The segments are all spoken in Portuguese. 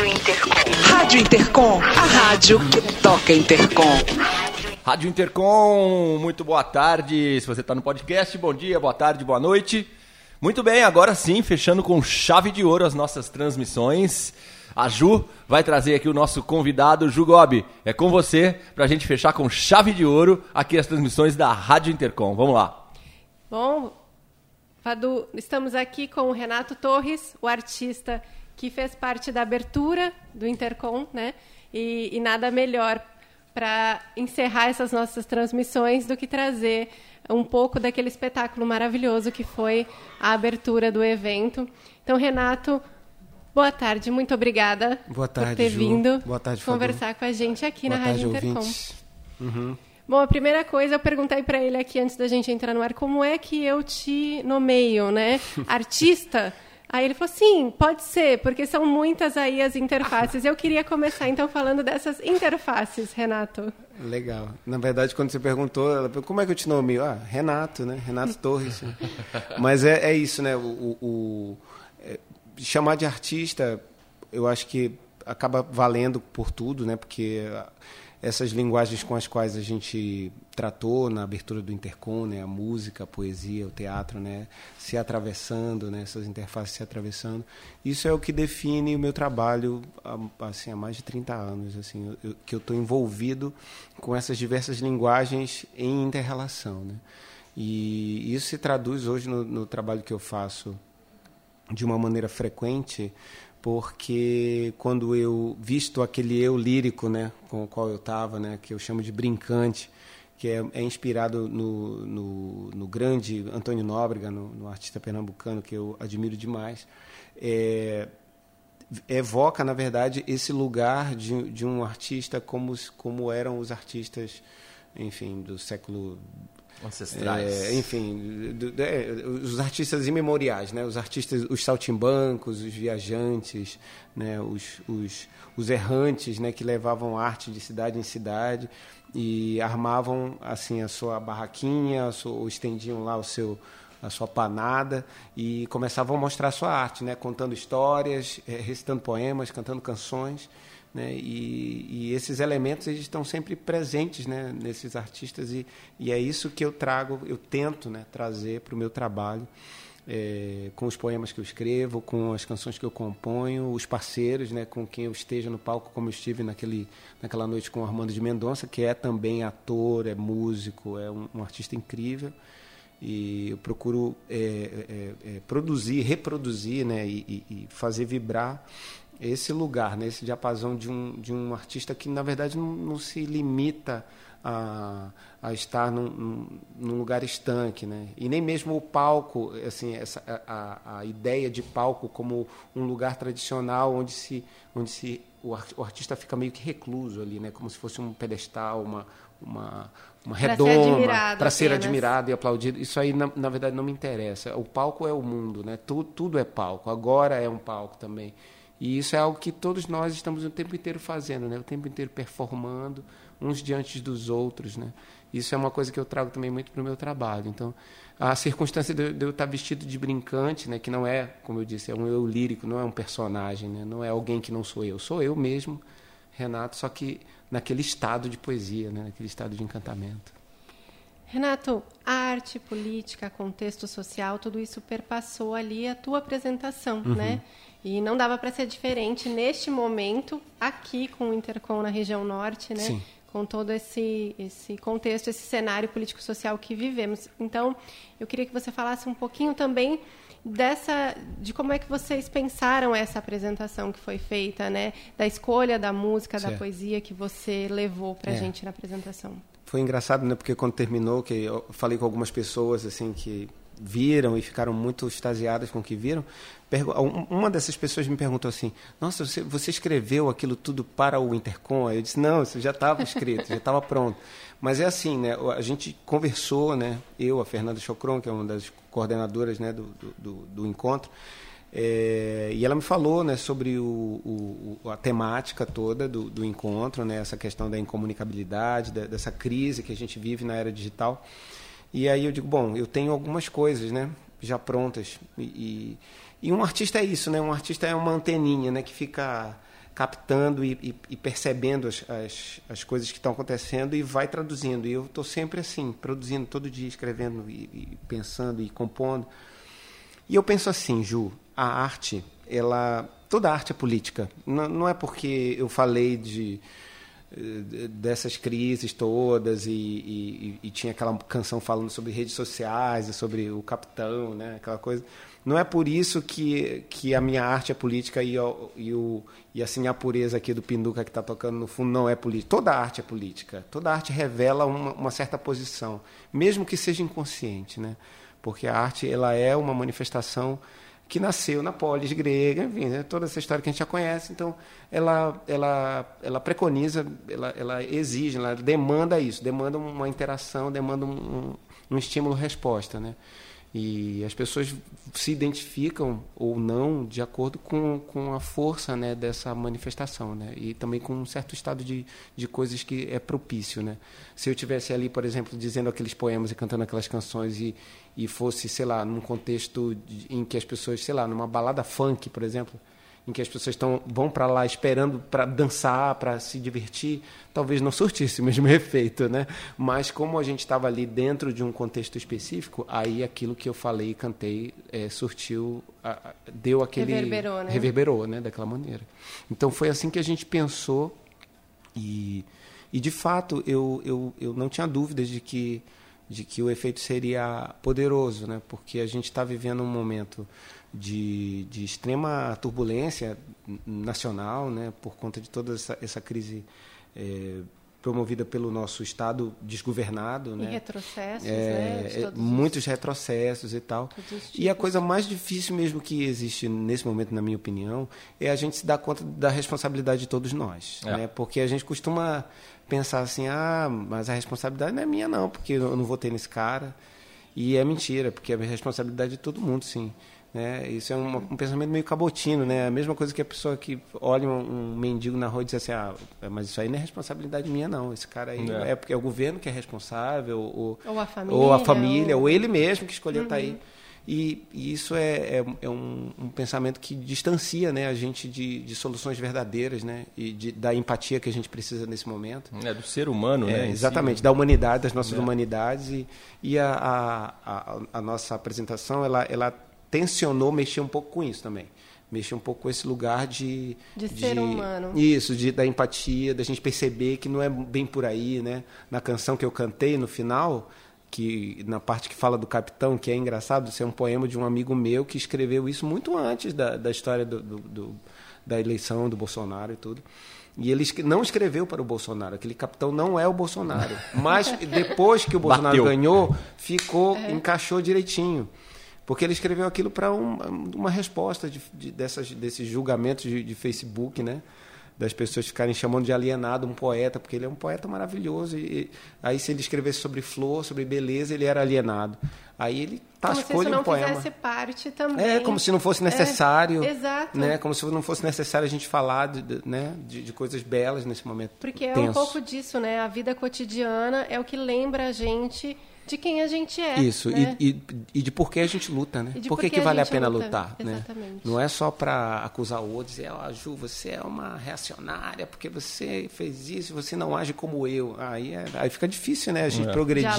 Rádio Intercom. Rádio Intercom, a rádio que toca Intercom. Rádio Intercom, muito boa tarde. Se você está no podcast, bom dia, boa tarde, boa noite. Muito bem, agora sim, fechando com chave de ouro as nossas transmissões. A Ju vai trazer aqui o nosso convidado, Ju Gobi. É com você para a gente fechar com chave de ouro aqui as transmissões da Rádio Intercom. Vamos lá. Bom, Fadu, estamos aqui com o Renato Torres, o artista que fez parte da abertura do Intercom, né? E, e nada melhor para encerrar essas nossas transmissões do que trazer um pouco daquele espetáculo maravilhoso que foi a abertura do evento. Então, Renato, boa tarde, muito obrigada boa tarde, por ter Ju. vindo boa tarde, conversar com a gente aqui boa na tarde, Rádio Intercom. Uhum. Bom, a primeira coisa, eu perguntei para ele aqui antes da gente entrar no ar, como é que eu te nomeio, né? Artista? Aí ele falou, sim, pode ser, porque são muitas aí as interfaces. Eu queria começar, então, falando dessas interfaces, Renato. Legal. Na verdade, quando você perguntou, ela perguntou, como é que eu te nomeio? Ah, Renato, né? Renato Torres. Mas é, é, isso, né? O, o, o é, chamar de artista, eu acho que acaba valendo por tudo, né? Porque essas linguagens com as quais a gente tratou na abertura do Intercom, né, a música, a poesia, o teatro, né, se atravessando, né, essas interfaces se atravessando, isso é o que define o meu trabalho assim, há mais de 30 anos, assim, eu, que eu estou envolvido com essas diversas linguagens em interrelação. Né, e isso se traduz hoje no, no trabalho que eu faço de uma maneira frequente, porque quando eu visto aquele eu lírico, né, com o qual eu estava, né, que eu chamo de brincante, que é, é inspirado no, no, no, grande Antônio Nóbrega, no, no, artista pernambucano que eu admiro demais, é, evoca, na verdade, esse lugar de, de um artista como, como eram os artistas, enfim, do século ancestrais. É, enfim, do, do, é, os artistas imemoriais, né? Os artistas, os saltimbancos, os viajantes, né? Os, os, os errantes, né? Que levavam arte de cidade em cidade e armavam assim a sua barraquinha, a sua, ou estendiam lá o seu a sua panada e começavam a mostrar a sua arte, né? Contando histórias, recitando poemas, cantando canções. Né? E, e, esses elementos eles estão sempre presentes né? nesses artistas e, e, é isso que eu trago, eu tento né? trazer para o meu trabalho, é, com os poemas que eu escrevo, com as canções que eu componho, os parceiros né? com quem eu esteja no palco, como eu estive naquele, naquela noite com o Armando de Mendonça, que é também ator, é músico, é um, um artista incrível. E eu procuro é, é, é produzir, reproduzir né? e, e fazer vibrar esse lugar, né, esse diapasão de um, de um artista que, na verdade, não, não se limita a, a estar num, num, num, lugar estanque. Né? E nem mesmo o palco, assim, essa, a, a ideia de palco como um lugar tradicional onde, se, onde se, o, o artista fica meio que recluso ali, né? como se fosse um pedestal, uma, uma, uma redoma para ser admirado e aplaudido. Isso aí, na, na, verdade, não me interessa. O palco é o mundo, né? tudo, tudo é palco. Agora é um palco também. E isso é algo que todos nós estamos o tempo inteiro fazendo, né? O tempo inteiro performando uns diante dos outros, né? Isso é uma coisa que eu trago também muito para o meu trabalho. Então, a circunstância de eu estar vestido de brincante, né? Que não é, como eu disse, é um eu lírico, não é um personagem, né? Não é alguém que não sou eu. Sou eu mesmo, Renato, só que naquele estado de poesia, né? Naquele estado de encantamento. Renato, arte, política, contexto social, tudo isso perpassou ali a tua apresentação, uhum. né? E não dava para ser diferente neste momento, aqui com o Intercom na região norte, né? Sim. Com todo esse, esse contexto, esse cenário político-social que vivemos. Então, eu queria que você falasse um pouquinho também dessa de como é que vocês pensaram essa apresentação que foi feita, né? Da escolha da música, certo. da poesia que você levou para a é. gente na apresentação. Foi engraçado, né? Porque quando terminou, que eu falei com algumas pessoas assim que viram e ficaram muito extasiadas com o que viram. Uma dessas pessoas me perguntou assim: Nossa, você, você escreveu aquilo tudo para o Intercom? Eu disse: Não, isso já estava escrito, já estava pronto. Mas é assim, né? A gente conversou, né? Eu, a Fernanda Chocron, que é uma das coordenadoras né, do, do, do encontro, é, e ela me falou né, sobre o, o, a temática toda do, do, encontro, né, essa questão da incomunicabilidade, da, dessa crise que a gente vive na era digital. E aí eu digo, bom, eu tenho algumas coisas, né, já prontas. E, e, e um artista é isso, né? Um artista é uma anteninha, né, que fica captando e, e, e percebendo as, as, as, coisas que estão acontecendo e vai traduzindo. E eu estou sempre assim, produzindo todo dia, escrevendo e, e, pensando e compondo. E eu penso assim, Ju, a arte, ela, toda arte é política. Não, não é porque eu falei de dessas crises todas e, e, e, tinha aquela canção falando sobre redes sociais e sobre o capitão, né? Aquela coisa. Não é por isso que, que a minha arte é política e, e, o, e assim a pureza aqui do Pinduca que está tocando no fundo não é política. Toda arte é política. Toda arte revela uma, uma certa posição, mesmo que seja inconsciente, né? Porque a arte ela é uma manifestação que nasceu na polis grega, enfim, né? toda essa história que a gente já conhece. Então, ela, ela, ela preconiza, ela, ela exige, ela demanda isso, demanda uma interação, demanda um, um estímulo-resposta, né? E as pessoas se identificam ou não de acordo com, com a força né, dessa manifestação, né? E também com um certo estado de, de coisas que é propício, né? Se eu tivesse ali, por exemplo, dizendo aqueles poemas e cantando aquelas canções e, e fosse, sei lá, num contexto em que as pessoas, sei lá, numa balada funk, por exemplo, em que as pessoas estão vão para lá esperando para dançar, para se divertir, talvez não surtisse o mesmo efeito, né? Mas como a gente estava ali dentro de um contexto específico, aí aquilo que eu falei e cantei é, surtiu, deu aquele reverberou, né? reverberou, né? Daquela maneira. Então foi assim que a gente pensou e e de fato eu eu, eu não tinha dúvidas de que de que o efeito seria poderoso, né? Porque a gente está vivendo um momento de, de extrema turbulência nacional, né? Por conta de toda essa, essa crise é, promovida pelo nosso Estado desgovernado, e né? retrocessos, é, né? É, muitos retrocessos e tal. E a coisa mais difícil mesmo que existe nesse momento, na minha opinião, é a gente se dar conta da responsabilidade de todos nós, É. né? Porque a gente costuma pensar assim, ah, mas a responsabilidade não é minha não, porque eu não votei nesse cara. E é mentira, porque é a responsabilidade de todo mundo, sim. Né? Isso é um, um pensamento meio cabotino, né? A mesma coisa que a pessoa que olha um, um mendigo na rua e diz assim, ah, mas isso aí não é responsabilidade minha não. Esse cara aí É. é, porque é o governo que é responsável, ou, Ou a família, ou, a família, ou- ou ele mesmo que escolheu estar aí. E, e isso é, é, é um, um pensamento que distancia né, a gente de, de soluções verdadeiras né, e de, da empatia que a gente precisa nesse momento. É do ser humano, É, né? em si. exatamente, da humanidade, das nossas É. humanidades. E, e a, a, a, a nossa apresentação, ela, ela tensionou mexer um pouco com isso também. Mexer um pouco com esse lugar de... De ser humano. Isso, de, da empatia, da gente perceber que não é bem por aí, né? Na canção que eu cantei no final, que na parte que fala do capitão, que é engraçado, isso é um poema de um amigo meu que escreveu isso muito antes da, da história do, do- do- da eleição do Bolsonaro e tudo. E ele não escreveu para o Bolsonaro, aquele capitão não é o Bolsonaro. Mas depois que o Bolsonaro Bateu. ganhou, ficou, encaixou direitinho. Porque ele escreveu aquilo para um, uma resposta de, de- dessas, desses julgamentos de, de Facebook, né? Das pessoas ficarem chamando de alienado um poeta, porque ele é um poeta maravilhoso. E, aí, se ele escrevesse sobre flor, sobre beleza, ele era alienado. Aí ele Como se tascou isso de não um poema. fizesse parte também. É, como se não fosse necessário. É, exato. Né? Como se não fosse necessário a gente falar de, né? de, de coisas belas nesse momento. Porque é tenso. um pouco disso, né? A vida cotidiana é o que lembra a gente de quem a gente é. Isso, né? e, e, e de por que a gente luta, né? Por que, que que a vale a pena luta, lutar, né? exatamente. Não é só para acusar o outro, dizer, ó, Ju, você é uma reacionária porque você fez isso, você não age como eu. Aí, é- aí fica difícil, né? A gente É. progredir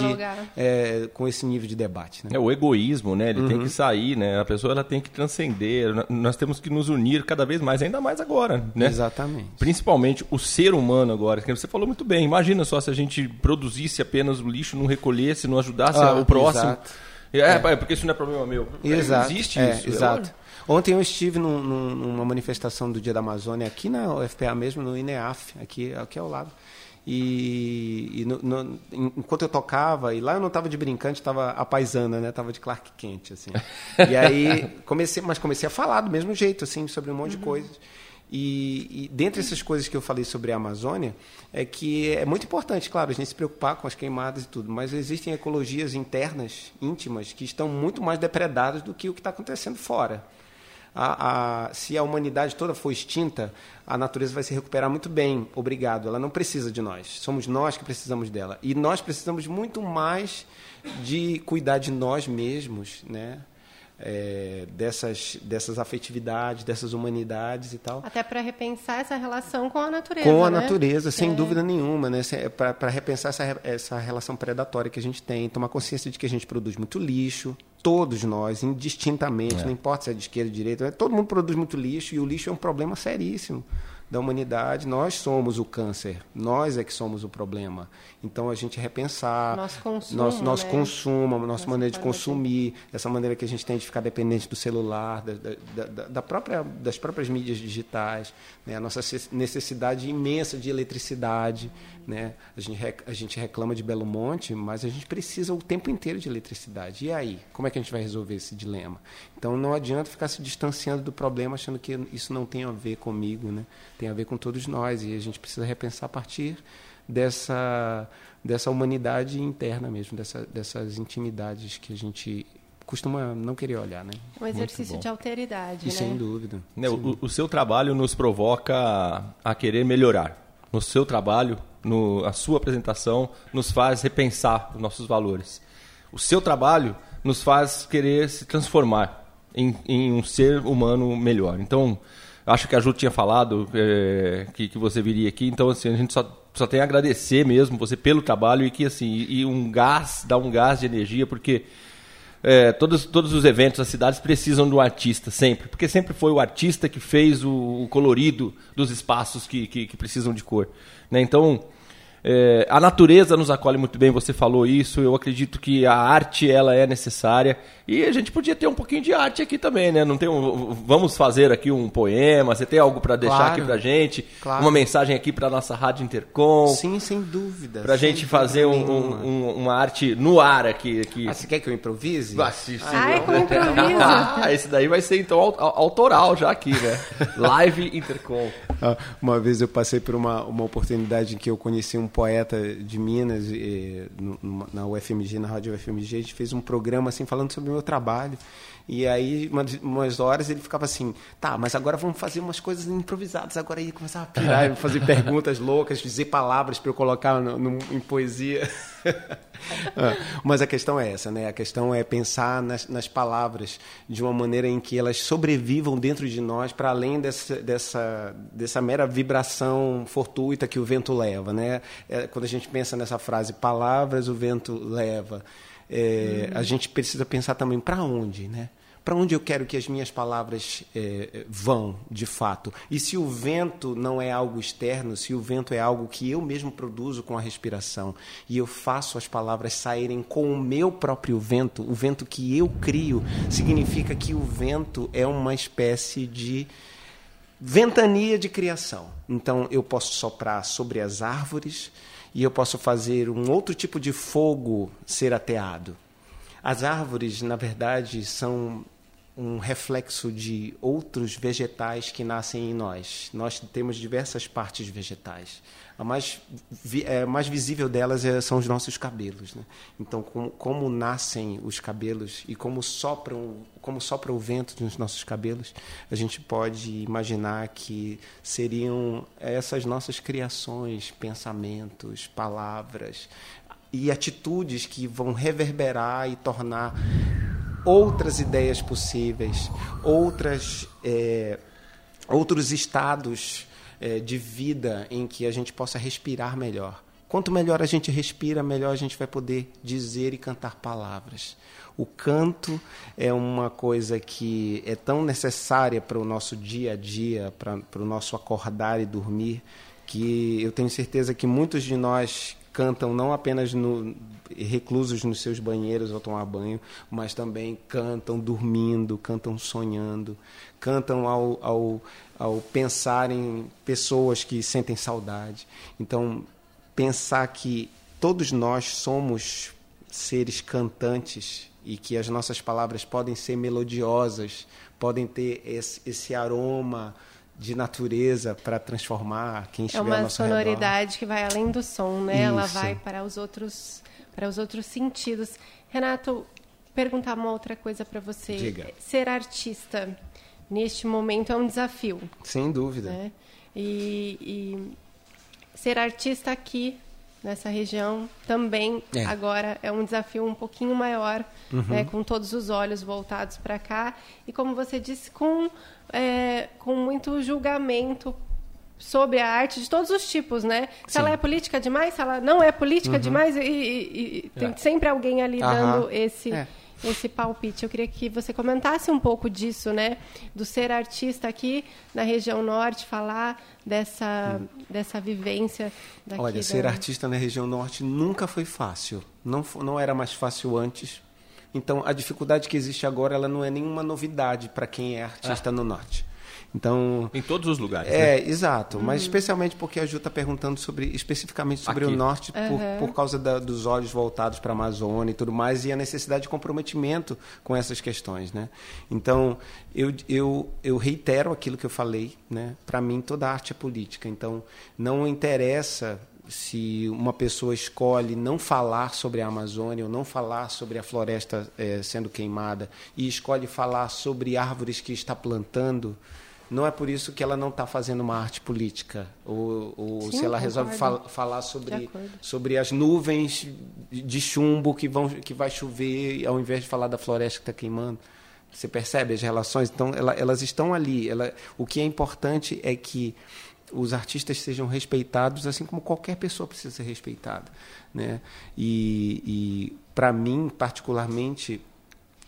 é, com esse nível de debate, né? É o egoísmo, né? Ele tem Uhum. que sair, né? A pessoa ela tem que transcender. Nós temos que nos unir cada vez mais, ainda mais agora, né? Exatamente. Principalmente o ser humano agora, que você falou muito bem. Imagina só se a gente produzisse apenas o lixo, não recolhesse, não ajudasse Ah, o próximo. exato. É, é, porque isso não é problema meu. Exato. Não existe é, isso. Exato. Ontem eu estive num- num- numa manifestação do Dia da Amazônia aqui na UFPA mesmo, no INEAF, aqui, aqui ao lado. E, e no- no- en- enquanto eu tocava, e lá eu não estava de brincante, estava a paisana, né? Tava de Clark Kent, assim. E aí comecei, mas comecei a falar do mesmo jeito, assim, sobre um monte de coisas. E, e dentre essas coisas que eu falei sobre a Amazônia, é que é muito importante, claro, a gente se preocupar com as queimadas e tudo, mas existem ecologias internas, íntimas, que estão muito mais depredadas do que o que está acontecendo fora. A, a- se a humanidade toda for extinta, a natureza vai se recuperar muito bem, obrigado. Ela não precisa de nós, somos nós que precisamos dela. E nós precisamos muito mais de cuidar de nós mesmos, né? É, dessas, dessas afetividades, dessas humanidades e tal. Até para repensar essa relação com a natureza. Com a né? natureza, sem É. dúvida nenhuma, né? Para repensar essa, essa relação predatória que a gente tem, tomar consciência de que a gente produz muito lixo, todos nós, indistintamente, não importa se é de esquerda ou de direita, né? todo mundo produz muito lixo e o lixo é um problema seríssimo da humanidade. Nós somos o câncer, nós é que somos o problema. Então a gente repensar Nosso consumo, nosso, nosso né? consumo, nossa Nossa maneira de consumir, essa maneira que a gente tem de ficar dependente do celular, da, da- da- da própria, das próprias mídias digitais, né? a nossa ce- necessidade imensa de eletricidade. Né? A, gente, a gente reclama de Belo Monte, mas a gente precisa o tempo inteiro de eletricidade. E aí? Como é que a gente vai resolver esse dilema? Então não adianta ficar se distanciando do problema achando que isso não tem a ver comigo, né? Tem a ver com todos nós. E a gente precisa repensar a partir dessa, dessa humanidade interna mesmo, dessa, dessas intimidades que a gente costuma não querer olhar, né? Um exercício de alteridade, E né? sem dúvida. Né, o, o seu trabalho nos provoca a querer melhorar. No seu trabalho, no, a sua apresentação, nos faz repensar os nossos valores. O seu trabalho nos faz querer se transformar em, em um ser humano melhor. Então, acho que a Ju tinha falado é, que, que você viria aqui. Então, assim, a gente só, só tem a agradecer mesmo você pelo trabalho e que, assim, e, e um gás, dá um gás de energia, porque é, todos, todos os eventos das cidades precisam do artista, sempre. Porque sempre foi o artista que fez o, o colorido dos espaços que, que, que precisam de cor. Né? Então, é, a natureza nos acolhe muito bem, você falou isso. Eu acredito que a arte ela é necessária. E a gente podia ter um pouquinho de arte aqui também, né? Não tem um- vamos fazer aqui um poema. Você tem algo para deixar Claro. aqui pra gente? Claro. Uma mensagem aqui para nossa Rádio Intercom? Sim, sem dúvida. Pra sem gente fazer um- um- um- uma arte no ar aqui. aqui. Ah, você quer que eu improvise? Ah, sim, sim. Ai, com improviso. Ah, esse daí vai ser então au- au- autoral já aqui, né? Live Intercom. Ah, Uma vez eu passei por uma, uma oportunidade em que eu conheci um poeta de Minas, eh, no- numa- na UFMG, na rádio UFMG, a gente fez um programa assim falando sobre o meu trabalho. E aí, umas, umas horas, ele ficava assim, tá, mas agora vamos fazer umas coisas improvisadas. Agora ele começava a pirar, fazer perguntas loucas, dizer palavras para eu colocar no- no- em poesia. Ah, Mas a questão é essa, né? A questão é pensar nas, nas palavras de uma maneira em que elas sobrevivam dentro de nós para além dessa, dessa, dessa mera vibração fortuita que o vento leva, né? É, quando a gente pensa nessa frase, palavras o vento leva, é, a gente precisa pensar também para onde, né? Para onde eu quero que as minhas palavras eh, vão, de fato? E se o vento não é algo externo, se o vento é algo que eu mesmo produzo com a respiração e eu faço as palavras saírem com o meu próprio vento, o vento que eu crio, significa que o vento é uma espécie de ventania de criação. Então eu posso soprar sobre as árvores e eu posso fazer um outro tipo de fogo ser ateado. As árvores, na verdade, são um reflexo de outros vegetais que nascem em nós. Nós temos diversas partes vegetais. A mais, vi- é, mais visível delas é- são os nossos cabelos. Né? Então, como, como nascem os cabelos e como sopram, como sopra o vento nos nossos cabelos, a gente pode imaginar que seriam essas nossas criações, pensamentos, palavras, e atitudes que vão reverberar e tornar outras ideias possíveis, outras, é, outros estados é, de vida em que a gente possa respirar melhor. Quanto melhor a gente respira, melhor a gente vai poder dizer e cantar palavras. O canto é uma coisa que é tão necessária para o nosso dia a dia, para, para o nosso acordar e dormir, que eu tenho certeza que muitos de nós cantam não apenas no, reclusos nos seus banheiros ao tomar banho, mas também cantam dormindo, cantam sonhando, cantam ao, ao, ao pensar em pessoas que sentem saudade. Então, pensar que todos nós somos seres cantantes e que as nossas palavras podem ser melodiosas, podem ter esse, esse aroma de natureza para transformar quem É estiver ao uma nosso redor. sonoridade que vai além do som, né? Ela Isso. vai para os outros para os outros sentidos. Renato, perguntar uma outra coisa para você. Diga. Ser artista neste momento é um desafio, Sem dúvida. né? E, e ser artista aqui nessa região também É. agora é um desafio um pouquinho maior, Uhum. né, com todos os olhos voltados para cá e como você disse com é, com muito julgamento sobre a arte de todos os tipos, né? Se Sim. Uhum. ela é política demais, se ela não é política demais, e, e- e tem É. sempre alguém ali Aham. dando esse É. esse palpite. Eu queria que você comentasse um pouco disso, né? Do ser artista aqui na região norte, falar dessa, dessa vivência daqui. Olha, da- ser artista na região norte nunca foi fácil. Não, não era mais fácil antes. Então, a dificuldade que existe agora, ela não é nenhuma novidade para quem é artista no norte. Então, Em todos os lugares. né? é, exato. Mas especialmente porque a Ju está perguntando sobre, especificamente sobre Aqui. o norte, por, por causa da- dos olhos voltados para a Amazônia e tudo mais, e a necessidade de comprometimento com essas questões. Né? Então, eu, eu, eu reitero aquilo que eu falei. Né? Para mim, toda arte é política. Então, não interessa se uma pessoa escolhe não falar sobre a Amazônia ou não falar sobre a floresta eh, sendo queimada e escolhe falar sobre árvores que está plantando, não é por isso que ela não está fazendo uma arte política. Ou, ou Sim, se ela resolve fal- falar sobre, sobre as nuvens de chumbo que, vão, que vai chover, ao invés de falar da floresta que está queimando. Você percebe as relações? Então, ela- elas estão ali. Ela, o que é importante é que os artistas sejam respeitados, assim como qualquer pessoa precisa ser respeitada. Né? E, e para mim, particularmente,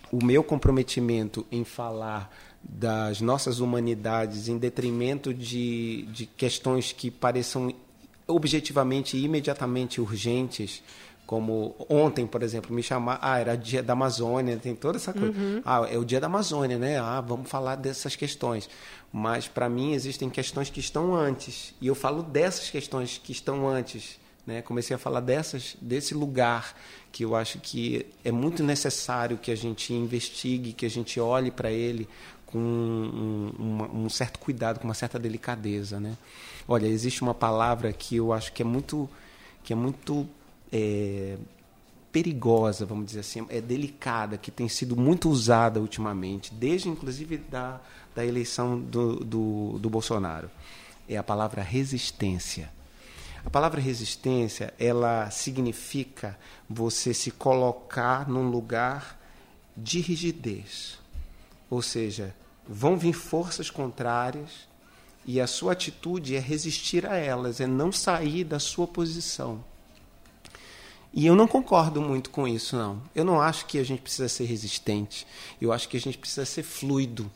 o meu comprometimento em falar das nossas humanidades em detrimento de, de questões que pareçam objetivamente e imediatamente urgentes, como ontem, por exemplo, me chamar, ah, era dia da Amazônia, tem toda essa coisa. Ah, é o dia da Amazônia, né? Ah, vamos falar dessas questões. Mas para mim existem questões que estão antes, e eu falo dessas questões que estão antes, né? Comecei a falar dessas desse lugar que eu acho que é muito necessário que a gente investigue, que a gente olhe para ele com um, um certo cuidado, com uma certa delicadeza, né? Olha, existe uma palavra que eu acho que é muito que é muito é, perigosa, vamos dizer assim, é delicada, que tem sido muito usada ultimamente, desde inclusive da, da eleição do, do, do Bolsonaro. É a palavra resistência. A palavra resistência, ela significa você se colocar num lugar de rigidez. Ou seja, vão vir forças contrárias e a sua atitude é resistir a elas, é não sair da sua posição. E eu não concordo muito com isso, não. Eu não acho que a gente precisa ser resistente. Eu acho que a gente precisa ser fluido.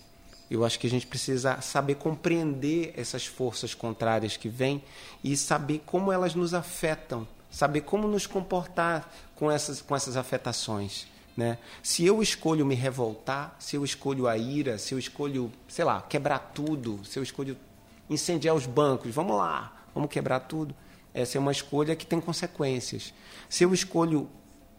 Eu acho que a gente precisa saber compreender essas forças contrárias que vêm e saber como elas nos afetam, saber como nos comportar com essas, com essas afetações. Né? Se eu escolho me revoltar, se eu escolho a ira, se eu escolho, sei lá, quebrar tudo, se eu escolho incendiar os bancos, vamos lá, vamos quebrar tudo. Essa é uma escolha que tem consequências. Se eu escolho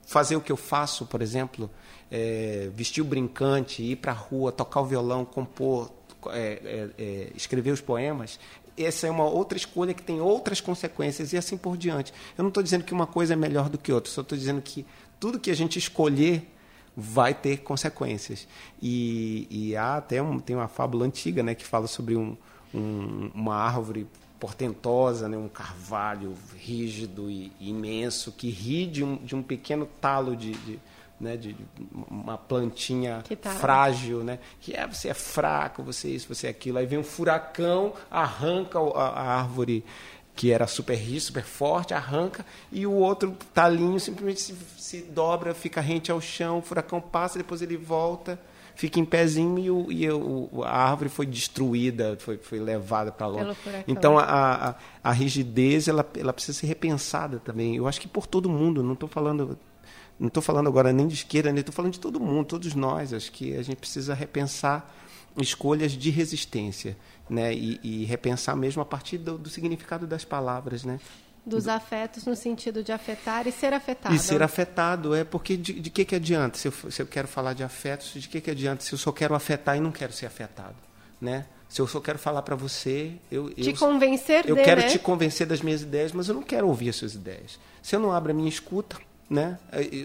fazer o que eu faço, por exemplo, é, vestir o brincante, ir para a rua, tocar o violão, compor, é, é, é, escrever os poemas, essa é uma outra escolha que tem outras consequências e assim por diante. Eu não estou dizendo que uma coisa é melhor do que outra, só estou dizendo que tudo que a gente escolher vai ter consequências. E, e há até um, tem uma fábula antiga né, que fala sobre um, um, uma árvore portentosa, né, um carvalho rígido e, e imenso que ri de um, de um pequeno talo de, de, né, de de uma plantinha frágil, né, que é você é fraco, você é isso, você é aquilo. Aí vem um furacão, arranca a, a árvore que era super rígida, super forte, arranca, e o outro talinho simplesmente se, se dobra, fica rente ao chão, o furacão passa, depois ele volta, fica em pezinho e, o, e o- a árvore foi destruída, foi, foi levada para longe. Então a, a, a rigidez ela, ela precisa ser repensada também. Eu acho que por todo mundo, não estou falando não estou falando agora nem de esquerda, nem estou falando de todo mundo, todos nós. Acho que a gente precisa repensar escolhas de resistência, né? E, e repensar mesmo a partir do, do significado das palavras, né? Dos afetos no sentido de afetar e ser afetado. E ser afetado é porque de, de que que adianta se eu, se eu quero falar de afetos, de que que adianta se eu só quero afetar e não quero ser afetado, né? Se eu só quero falar para você, eu Te eu, convencer eu de, quero né? te convencer das minhas ideias, mas eu não quero ouvir as suas ideias. Se eu não abro a minha escuta, né?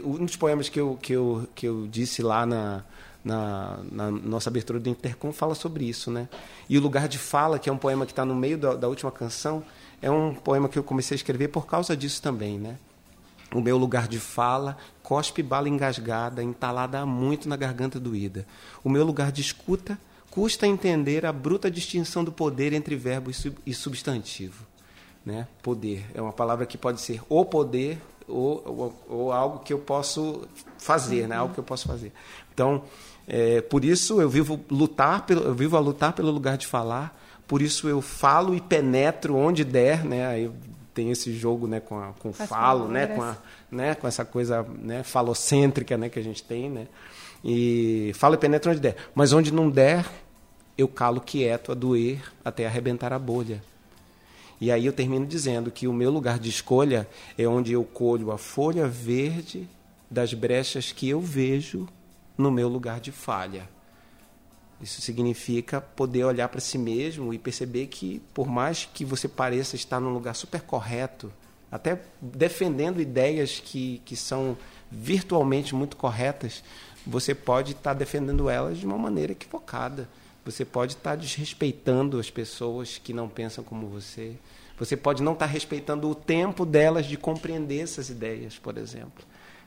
Um dos poemas que eu, que eu, que eu disse lá na, na, na, nossa abertura do Intercom fala sobre isso, né? E o Lugar de Fala, que é um poema que está no meio da, da, última canção, é um poema que eu comecei a escrever por causa disso também, né? O meu lugar de fala, cospe bala engasgada, entalada muito na garganta doída. O meu lugar de escuta, custa entender a bruta distinção do poder entre verbo e substantivo. Né? Poder é uma palavra que pode ser o poder ou, ou, ou algo que eu posso fazer, né? algo que eu posso fazer. Então, é, por isso eu vivo lutar pelo, eu vivo a lutar pelo lugar de falar. Por isso eu falo e penetro onde der, né? Aí tem esse jogo, né, com a, com falo, né, com a, né, com essa coisa, né, falocêntrica, né, que a gente tem, né? E falo e penetro onde der. Mas onde não der, eu calo quieto a doer até arrebentar a bolha. E aí eu termino dizendo que o meu lugar de escolha é onde eu colho a folha verde das brechas que eu vejo no meu lugar de falha. Isso significa poder olhar para si mesmo e perceber que, por mais que você pareça estar num lugar super correto, até defendendo ideias que, que são virtualmente muito corretas, você pode estar defendendo elas de uma maneira equivocada. Você pode estar desrespeitando as pessoas que não pensam como você. Você pode não estar respeitando o tempo delas de compreender essas ideias, por exemplo.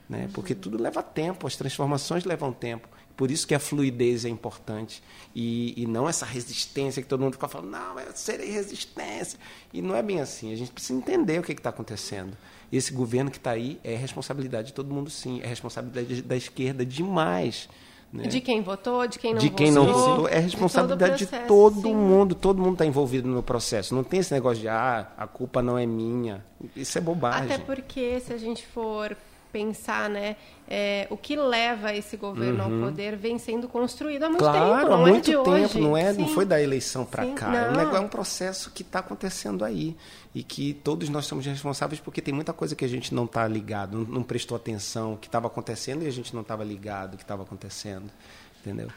Né? Porque tudo leva tempo, as transformações levam tempo. Por isso que a fluidez é importante. E, e não essa resistência que todo mundo fica falando, não, eu serei resistência. E não é bem assim. A gente precisa entender o que está acontecendo. Esse governo que está aí é responsabilidade de todo mundo, sim. É responsabilidade da esquerda demais. Né? De quem votou, de quem não de votou. quem não votou. É responsabilidade de, processo, de todo mundo. Todo mundo está envolvido no processo. Não tem esse negócio de, ah, a culpa não é minha. Isso é bobagem. Até porque, se a gente for pensar, né, é, o que leva esse governo uhum. ao poder vem sendo construído há muito claro, tempo. Claro, há é muito é tempo. Hoje. Não, é, não foi da eleição para cá. É não. É um processo que está acontecendo aí. E que todos nós somos responsáveis porque tem muita coisa que a gente não está ligado, não, não, prestou atenção, que estava acontecendo e a gente não estava ligado que estava acontecendo. Entendeu?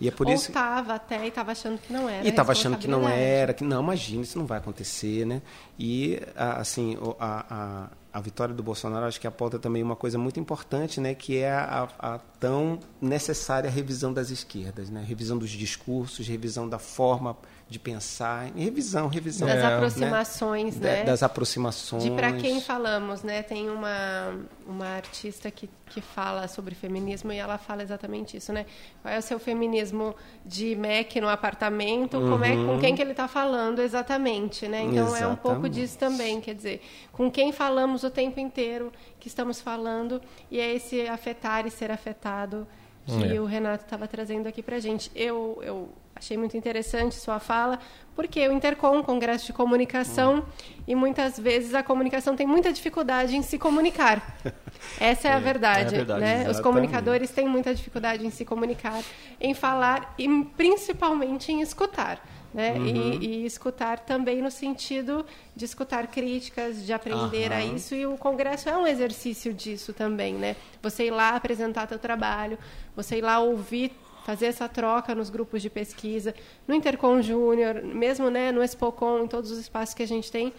E é por Ou isso. estava até e estava achando que não era. E estava achando que não era, que não, imagina, isso não vai acontecer, né? E, assim, a, a, a vitória do Bolsonaro acho que aponta também uma coisa muito importante, né, que é a, a, tão necessária revisão das esquerdas, né, revisão dos discursos, revisão da forma de pensar, revisão, revisão das é, aproximações, né? né? Das aproximações. De para quem falamos, né? Tem uma uma artista que que fala sobre feminismo e ela fala exatamente isso, né? Qual é o seu feminismo de Mac no apartamento? Uhum. Como é com quem que ele está falando exatamente, né? Então exatamente. é um pouco disso também, quer dizer, com quem falamos o tempo inteiro que estamos falando e é esse afetar e ser afetado que é. o Renato estava trazendo aqui para gente. Eu eu Achei muito interessante sua fala, porque o Intercom, Congresso de Comunicação, e muitas vezes a comunicação tem muita dificuldade em se comunicar. Essa é, é a verdade. É a verdade né? Os comunicadores têm muita dificuldade em se comunicar, em falar e principalmente em escutar. Né? Uhum. E, e, escutar também no sentido de escutar críticas, de aprender uhum. a isso. E o congresso é um exercício disso também, né? Você ir lá apresentar seu trabalho, você ir lá ouvir fazer essa troca nos grupos de pesquisa, no Intercom Júnior, mesmo né, no Expocom, em todos os espaços que a gente tem,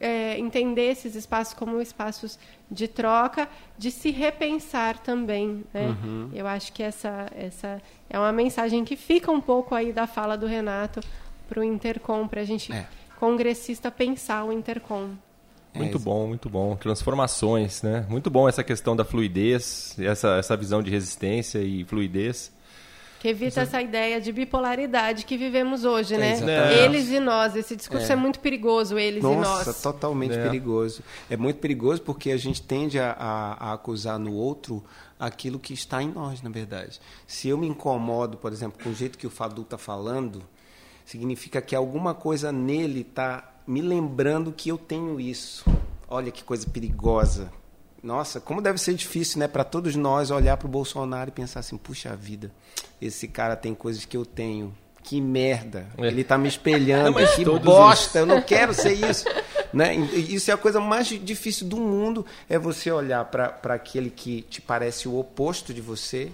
é, entender esses espaços como espaços de troca, de se repensar também. Né? Uhum. Eu acho que essa, essa é uma mensagem que fica um pouco aí da fala do Renato para o Intercom, para a gente, é. congressista, pensar o Intercom. Muito é bom, muito bom. Transformações, né? Muito bom essa questão da fluidez, essa, essa visão de resistência e fluidez. Que evita essa ideia de bipolaridade que vivemos hoje, né? É, eles e nós. Esse discurso é, é muito perigoso, eles Nossa, e nós. Nossa, totalmente é. perigoso. É muito perigoso porque a gente tende a, a, a, acusar no outro aquilo que está em nós, na verdade. Se eu me incomodo, por exemplo, com o jeito que o Fadu está falando, significa que alguma coisa nele está me lembrando que eu tenho isso. Olha que coisa perigosa. Nossa, como deve ser difícil, né, para todos nós olhar para o Bolsonaro e pensar assim: puxa vida, esse cara tem coisas que eu tenho. Que merda. É. Ele está me espelhando. Não, que bosta. Isso. Eu não quero ser isso. né? Isso é a coisa mais difícil do mundo. É você olhar para aquele que te parece o oposto de você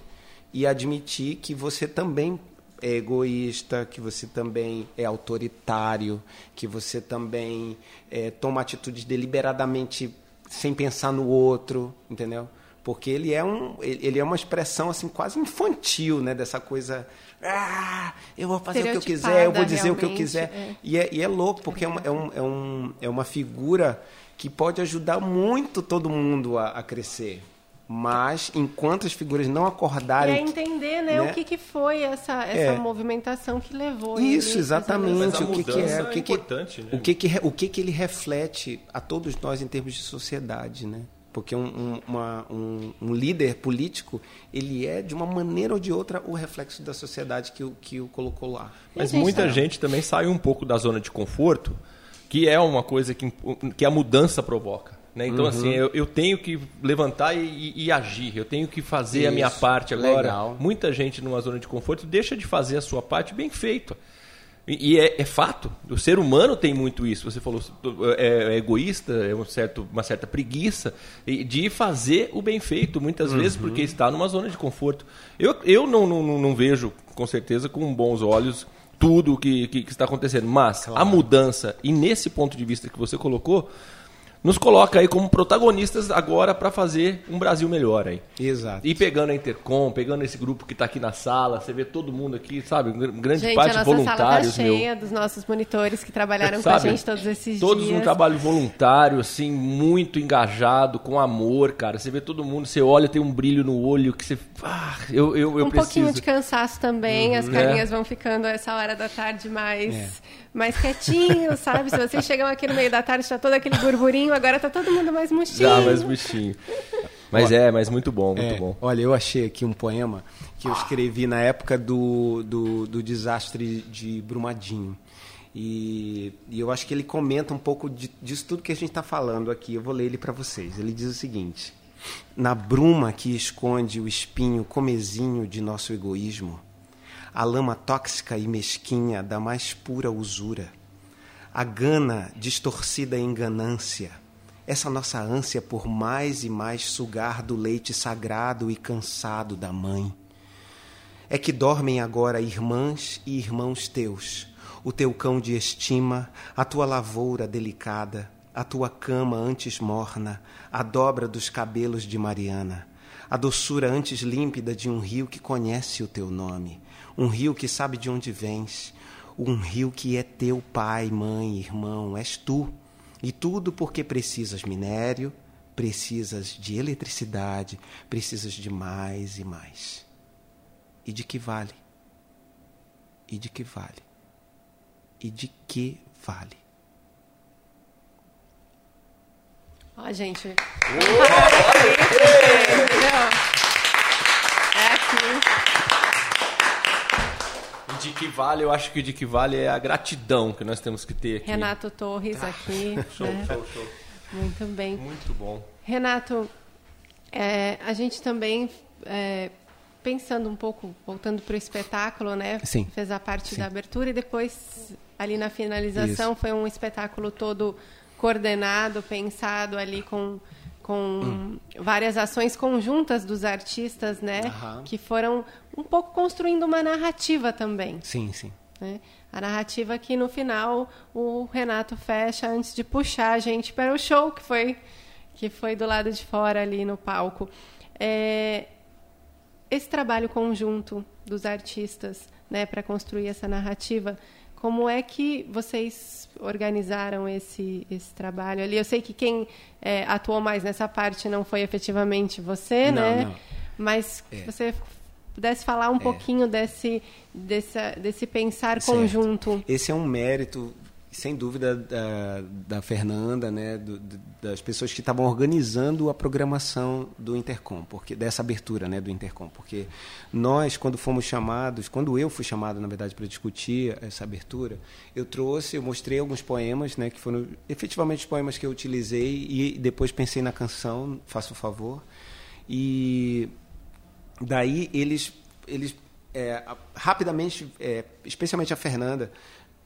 e admitir que você também é egoísta, que você também é autoritário, que você também é, toma atitudes deliberadamente sem pensar no outro, entendeu? porque ele é um ele é uma expressão assim quase infantil, né, dessa coisa ah, eu vou fazer o que eu quiser, eu vou dizer o que eu quiser. é. E, é, e é louco, porque é uma, é, um, é, um, é uma figura que pode ajudar muito todo mundo a, a crescer. Mas enquanto as figuras não E acordarem. é entender, né, né? o que, que foi essa, essa É. movimentação que levou Isso, exatamente. Mas a o que, que é, o que, é que, importante, né? o que, que, o que, que ele reflete a todos nós em termos de sociedade, né? Porque um, um, uma- um, um líder político, ele é, de uma maneira ou de outra, o reflexo da sociedade que o, que o colocou lá. Mas gente muita gente também sai um pouco da zona de conforto, que é uma coisa que, que a mudança provoca. Né? Então, assim, Uhum. eu, eu tenho que levantar e, e- e agir, eu tenho que fazer a minha Isso, parte agora. legal. Muita gente numa zona de conforto deixa de fazer a sua parte bem feita. E, é, é fato, o ser humano tem muito isso. Você falou, é, é egoísta, é um certo, uma certa preguiça de fazer o bem feito, muitas vezes Uhum. porque está numa zona de conforto. Eu, eu não, não, não- vejo, com certeza, com bons olhos tudo o que, que, que está acontecendo. Mas a mudança, e nesse ponto de vista que você colocou, nos coloca aí como protagonistas agora para fazer um Brasil melhor aí. Exato. E pegando a Intercom, pegando esse grupo que está aqui na sala, você vê todo mundo aqui, sabe? Gr- Grande Gente, parte a nossa sala tá voluntários, cheia meu. dos nossos monitores que trabalharam com Sabe? a gente todos esses Todos dias. um trabalho voluntário, assim, muito engajado, com amor, cara. Você vê todo mundo, você olha, tem um brilho no olho que você. Ah, eu, eu, eu um preciso. pouquinho de cansaço também, as carinhas É. vão ficando essa hora da tarde mais, mais quietinho, sabe? Se vocês chegam aqui no meio da tarde, tá todo aquele burburinho, agora tá todo mundo mais murchinho. Já, mas bichinho. Mas é, mas muito bom, muito É, bom. Olha, eu achei aqui um poema que eu escrevi na época do, do, do desastre de Brumadinho. E, e eu acho que ele comenta um pouco de- disso tudo que a gente está falando aqui. Eu vou ler ele para vocês. Ele diz o seguinte: Na bruma que esconde o espinho comezinho de nosso egoísmo, a lama tóxica e mesquinha da mais pura usura, a gana distorcida em ganância, essa nossa ânsia por mais e mais sugar do leite sagrado e cansado da mãe. É que dormem agora irmãs e irmãos teus, o teu cão de estima, a tua lavoura delicada, a tua cama antes morna, a dobra dos cabelos de Mariana, a doçura antes límpida de um rio que conhece o teu nome, um rio que sabe de onde vens, um rio que é teu pai, mãe, irmão, és tu. E tudo porque precisas minério, precisas de eletricidade, precisas de mais e mais. E de que vale? E de que vale? E de que vale? Ó, gente. É aqui. De que vale, eu acho que de que vale é a gratidão que nós temos que ter aqui. Renato Torres aqui. Show, né? show, show. Muito bem. Muito bom. Renato, é, a gente também, é, pensando um pouco, voltando para o espetáculo, né? Sim. Fez a parte Sim. da abertura e depois, ali na finalização, Isso. foi um espetáculo todo coordenado, pensado ali com, com Hum. várias ações conjuntas dos artistas, né? Aham. Que foram um pouco construindo uma narrativa também. Sim, sim. né? A narrativa que no final o Renato fecha antes de puxar a gente para o show que foi que foi do lado de fora ali no palco. É, esse trabalho conjunto dos artistas, né, para construir essa narrativa, como é que vocês organizaram esse esse trabalho ali? Eu sei que quem é, atuou mais nessa parte não foi efetivamente você, Não, né? não. É. Mas se você pudesse falar um pouquinho desse, dessa, desse pensar Certo. conjunto. Esse é um mérito, sem dúvida, da, da Fernanda, né, do- das pessoas que estavam organizando a programação do Intercom, porque dessa abertura, né, do Intercom, porque nós, quando fomos chamados, quando eu fui chamado, na verdade, para discutir essa abertura, eu trouxe, eu mostrei alguns poemas, né, que foram efetivamente os poemas que eu utilizei e depois pensei na canção, faço o favor, e daí eles eles é, rapidamente é, especialmente a Fernanda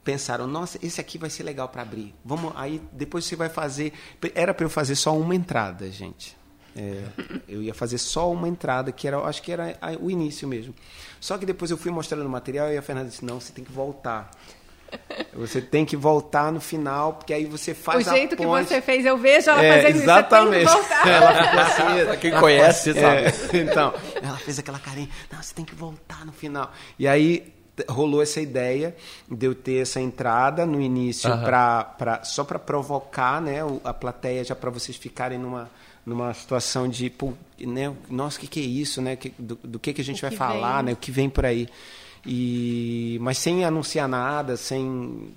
pensaram nossa esse aqui vai ser legal para abrir vamos aí depois você vai fazer era para eu fazer só uma entrada gente É, eu ia fazer só uma entrada que era acho que era a- o início mesmo só que depois eu fui mostrando o material e a Fernanda disse não você tem que voltar Você tem que voltar no final, porque aí você faz o jeito a que ponte. você fez, eu vejo ela É, fazendo exatamente. isso. Você tem que voltar. Ela ficou assim. Pra quem conhece, você sabe. É, então, ela fez aquela carinha. Não, você tem que voltar no final. E aí rolou essa ideia de eu ter essa entrada no início Aham. pra, pra, só para provocar né, a plateia, já para vocês ficarem numa, numa situação de, pô, né, nossa, o que, que é isso? Né? Que- do, do que, que a gente O vai falar, vem. né? o que vem por aí. E, mas sem anunciar nada, sem.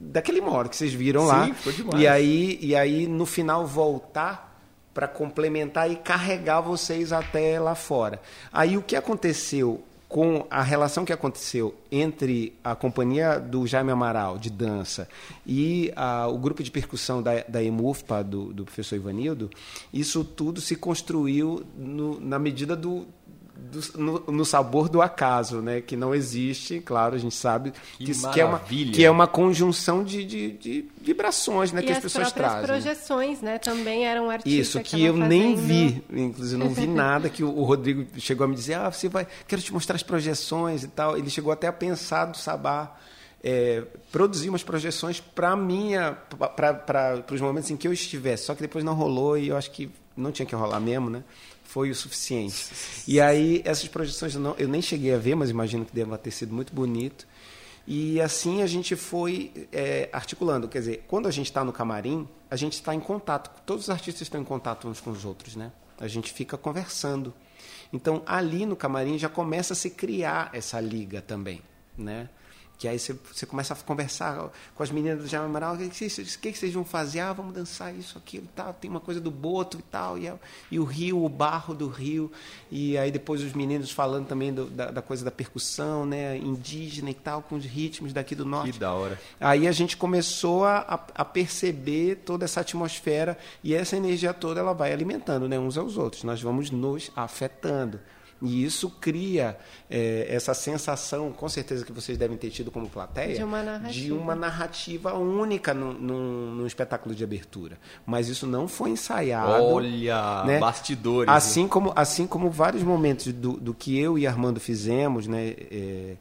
Daquele modo que vocês viram Sim, lá. ficou demais. E aí, e aí, no final, voltar para complementar e carregar vocês até lá fora. Aí o que aconteceu com a relação que aconteceu entre a companhia do Jaime Amaral de dança e a- o grupo de percussão da, da EMUFPA do, do professor Ivanildo, isso tudo se construiu no- na medida do, do- no, no sabor do acaso, né? Que não existe, claro, a gente sabe Que isso que é uma que é uma conjunção de, de, de vibrações, né? E que as, as pessoas próprias trazem. né? projeções, né? Também eram artistas Isso, que, estavam eu nem fazendo. vi, inclusive não vi nada, que o, o Rodrigo chegou a me dizer, ah, você vai, quero te mostrar as projeções e tal. Ele chegou até a pensar do Sabá é, produzir umas projeções para minha, para os momentos em que eu estivesse. Só que depois não rolou e eu acho que não tinha que rolar mesmo, né? Foi o suficiente. E aí essas projeções eu, não, eu nem cheguei a ver, mas imagino que deva ter sido muito bonito. E assim a gente foi é, articulando. Quer dizer, quando a gente está no camarim, a gente está em contato. Todos os artistas estão em contato uns com os outros, né? A gente fica conversando. Então, ali no camarim já começa a se criar essa liga também, né? Que aí você, você começa a conversar com as meninas do Jaime Amaral, o que, que, que, vocês vão fazer? Ah, vamos dançar isso, aquilo e tal. Tem uma coisa do boto e tal, e, é- e o rio, o barro do rio. E aí depois os meninos falando também do- da, da coisa da percussão, né? Indígena e tal, com os ritmos daqui do norte. Que da hora. Aí a gente começou a, a- a perceber toda essa atmosfera e essa energia toda ela vai alimentando né, uns aos outros. Nós vamos nos afetando. E isso cria eh, essa sensação, com certeza que vocês devem ter tido como plateia, De uma narrativa. de uma narrativa única num, num, num espetáculo de abertura. Mas isso não foi ensaiado. Olha, né? bastidores. né? Assim como, assim como vários momentos do, do que eu e Armando fizemos, né? é,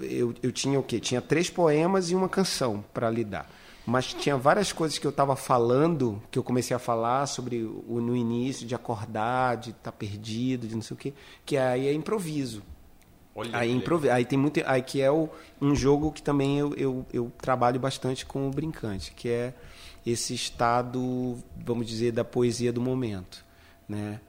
eu, eu tinha o quê? Tinha três poemas e uma canção para lidar. Mas tinha várias coisas que eu estava falando, que eu comecei a falar sobre o, no início, de acordar, de estar perdido, de não sei o quê, que aí é improviso. Olha Aí, que improvi- aí tem muito, aí que é o, um jogo que também eu, eu, eu trabalho bastante com o brincante, que é esse estado, vamos dizer, da poesia do momento, né?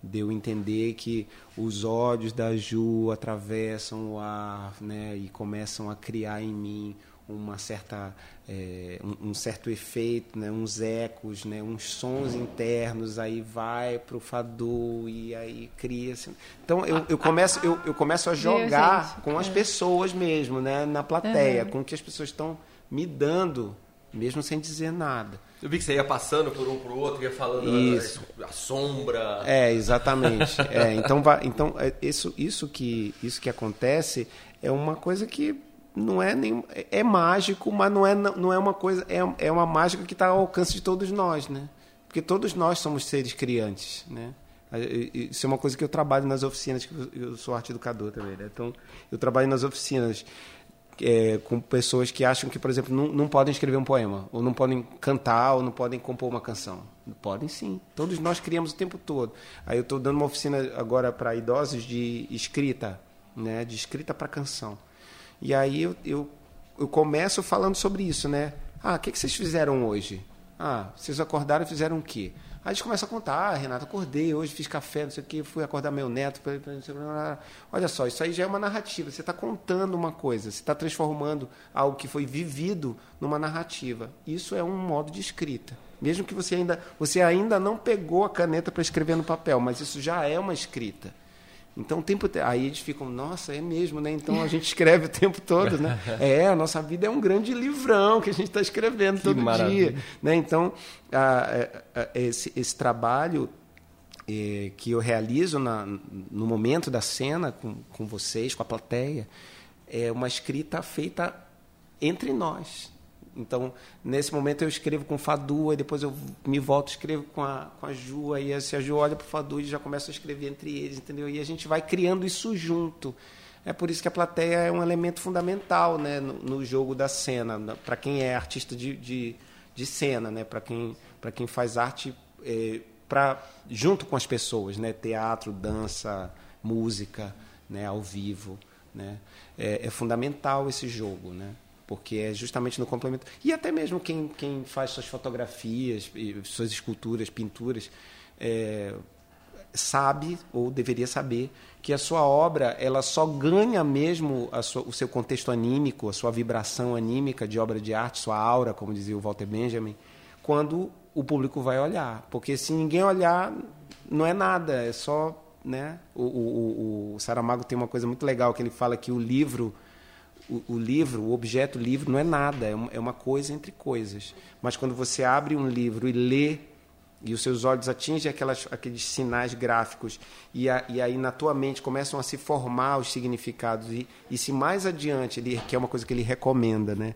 De eu entender que os ódios da Ju atravessam o ar, né? E começam a criar em mim uma certa é, um, um certo efeito, né? uns ecos, né? uns sons internos, aí vai pro fado e aí cria. Então eu, eu começo eu, eu começo a jogar com as É. pessoas mesmo, né? Na plateia, Uhum. com o que as pessoas estão me dando, mesmo sem dizer nada. Eu vi que você ia passando por um pro outro, ia falando Isso. a, a sombra. É, exatamente. É, então, vai, então é, isso, isso, que, isso que acontece é uma coisa que não é nem é, mágico, mas não é, não é uma coisa é, é uma mágica que está ao alcance de todos nós, né? Porque todos nós somos seres criantes, né? Isso é uma coisa que eu trabalho nas oficinas, que eu sou arte educador também, né? Então, eu trabalho nas oficinas é, com pessoas que acham que, por exemplo, não, não podem escrever um poema, ou não podem cantar, ou não podem compor uma canção. Podem sim. Todos nós criamos o tempo todo. Aí eu estou dando uma oficina agora para idosos de escrita, né? De escrita para canção. E aí eu, eu, eu começo falando sobre isso, né? Ah, o que, que vocês fizeram hoje? Ah, vocês acordaram e fizeram o quê? Aí a gente começa a contar, ah, Renato, acordei hoje, fiz café, não sei o quê, fui acordar meu neto. sei o quê. Olha só, isso aí já é uma narrativa. Você está contando uma coisa, você está transformando algo que foi vivido numa narrativa. Isso é um modo de escrita. Mesmo que você ainda, você ainda não pegou a caneta para escrever no papel, mas isso já é uma escrita. Então, o tempo te- aí eles ficam, nossa, é mesmo, né? Então a gente escreve o tempo todo, né? É, a nossa vida é um grande livrão que a gente está escrevendo todo maravilha. dia, né? Então, a- a- a- esse, esse trabalho eh, que eu realizo na- no momento da cena com, com vocês, com a plateia, é uma escrita feita entre nós. Então, nesse momento eu escrevo com Fadu, aí depois eu me volto e escrevo com a, com a Ju, aí se a Ju olha para o Fadu e já começa a escrever entre eles, entendeu? E a gente vai criando isso junto. É por isso que a plateia é um elemento fundamental né, no, no jogo da cena, para quem é artista de, de, de cena, né, para quem, quem faz arte é, pra, junto com as pessoas, né, teatro, dança, música, né, ao vivo. Né, é, é fundamental esse jogo, né, porque é justamente no complemento. E até mesmo quem, quem faz suas fotografias, suas esculturas, pinturas, é, sabe ou deveria saber que a sua obra ela só ganha mesmo sua, o seu contexto anímico, a sua vibração anímica de obra de arte, sua aura, como dizia o Walter Benjamin, quando o público vai olhar. Porque se ninguém olhar, não é nada, é só. Né? O, o, o Saramago tem uma coisa muito legal que ele fala que o livro. O, o livro, o objeto livro, não é nada, é uma, é uma coisa entre coisas. Mas quando você abre um livro e lê e os seus olhos atingem aquelas, aqueles sinais gráficos e, a, e, aí na tua mente começam a se formar os significados e, e se mais adiante ele que é uma coisa que ele recomenda né?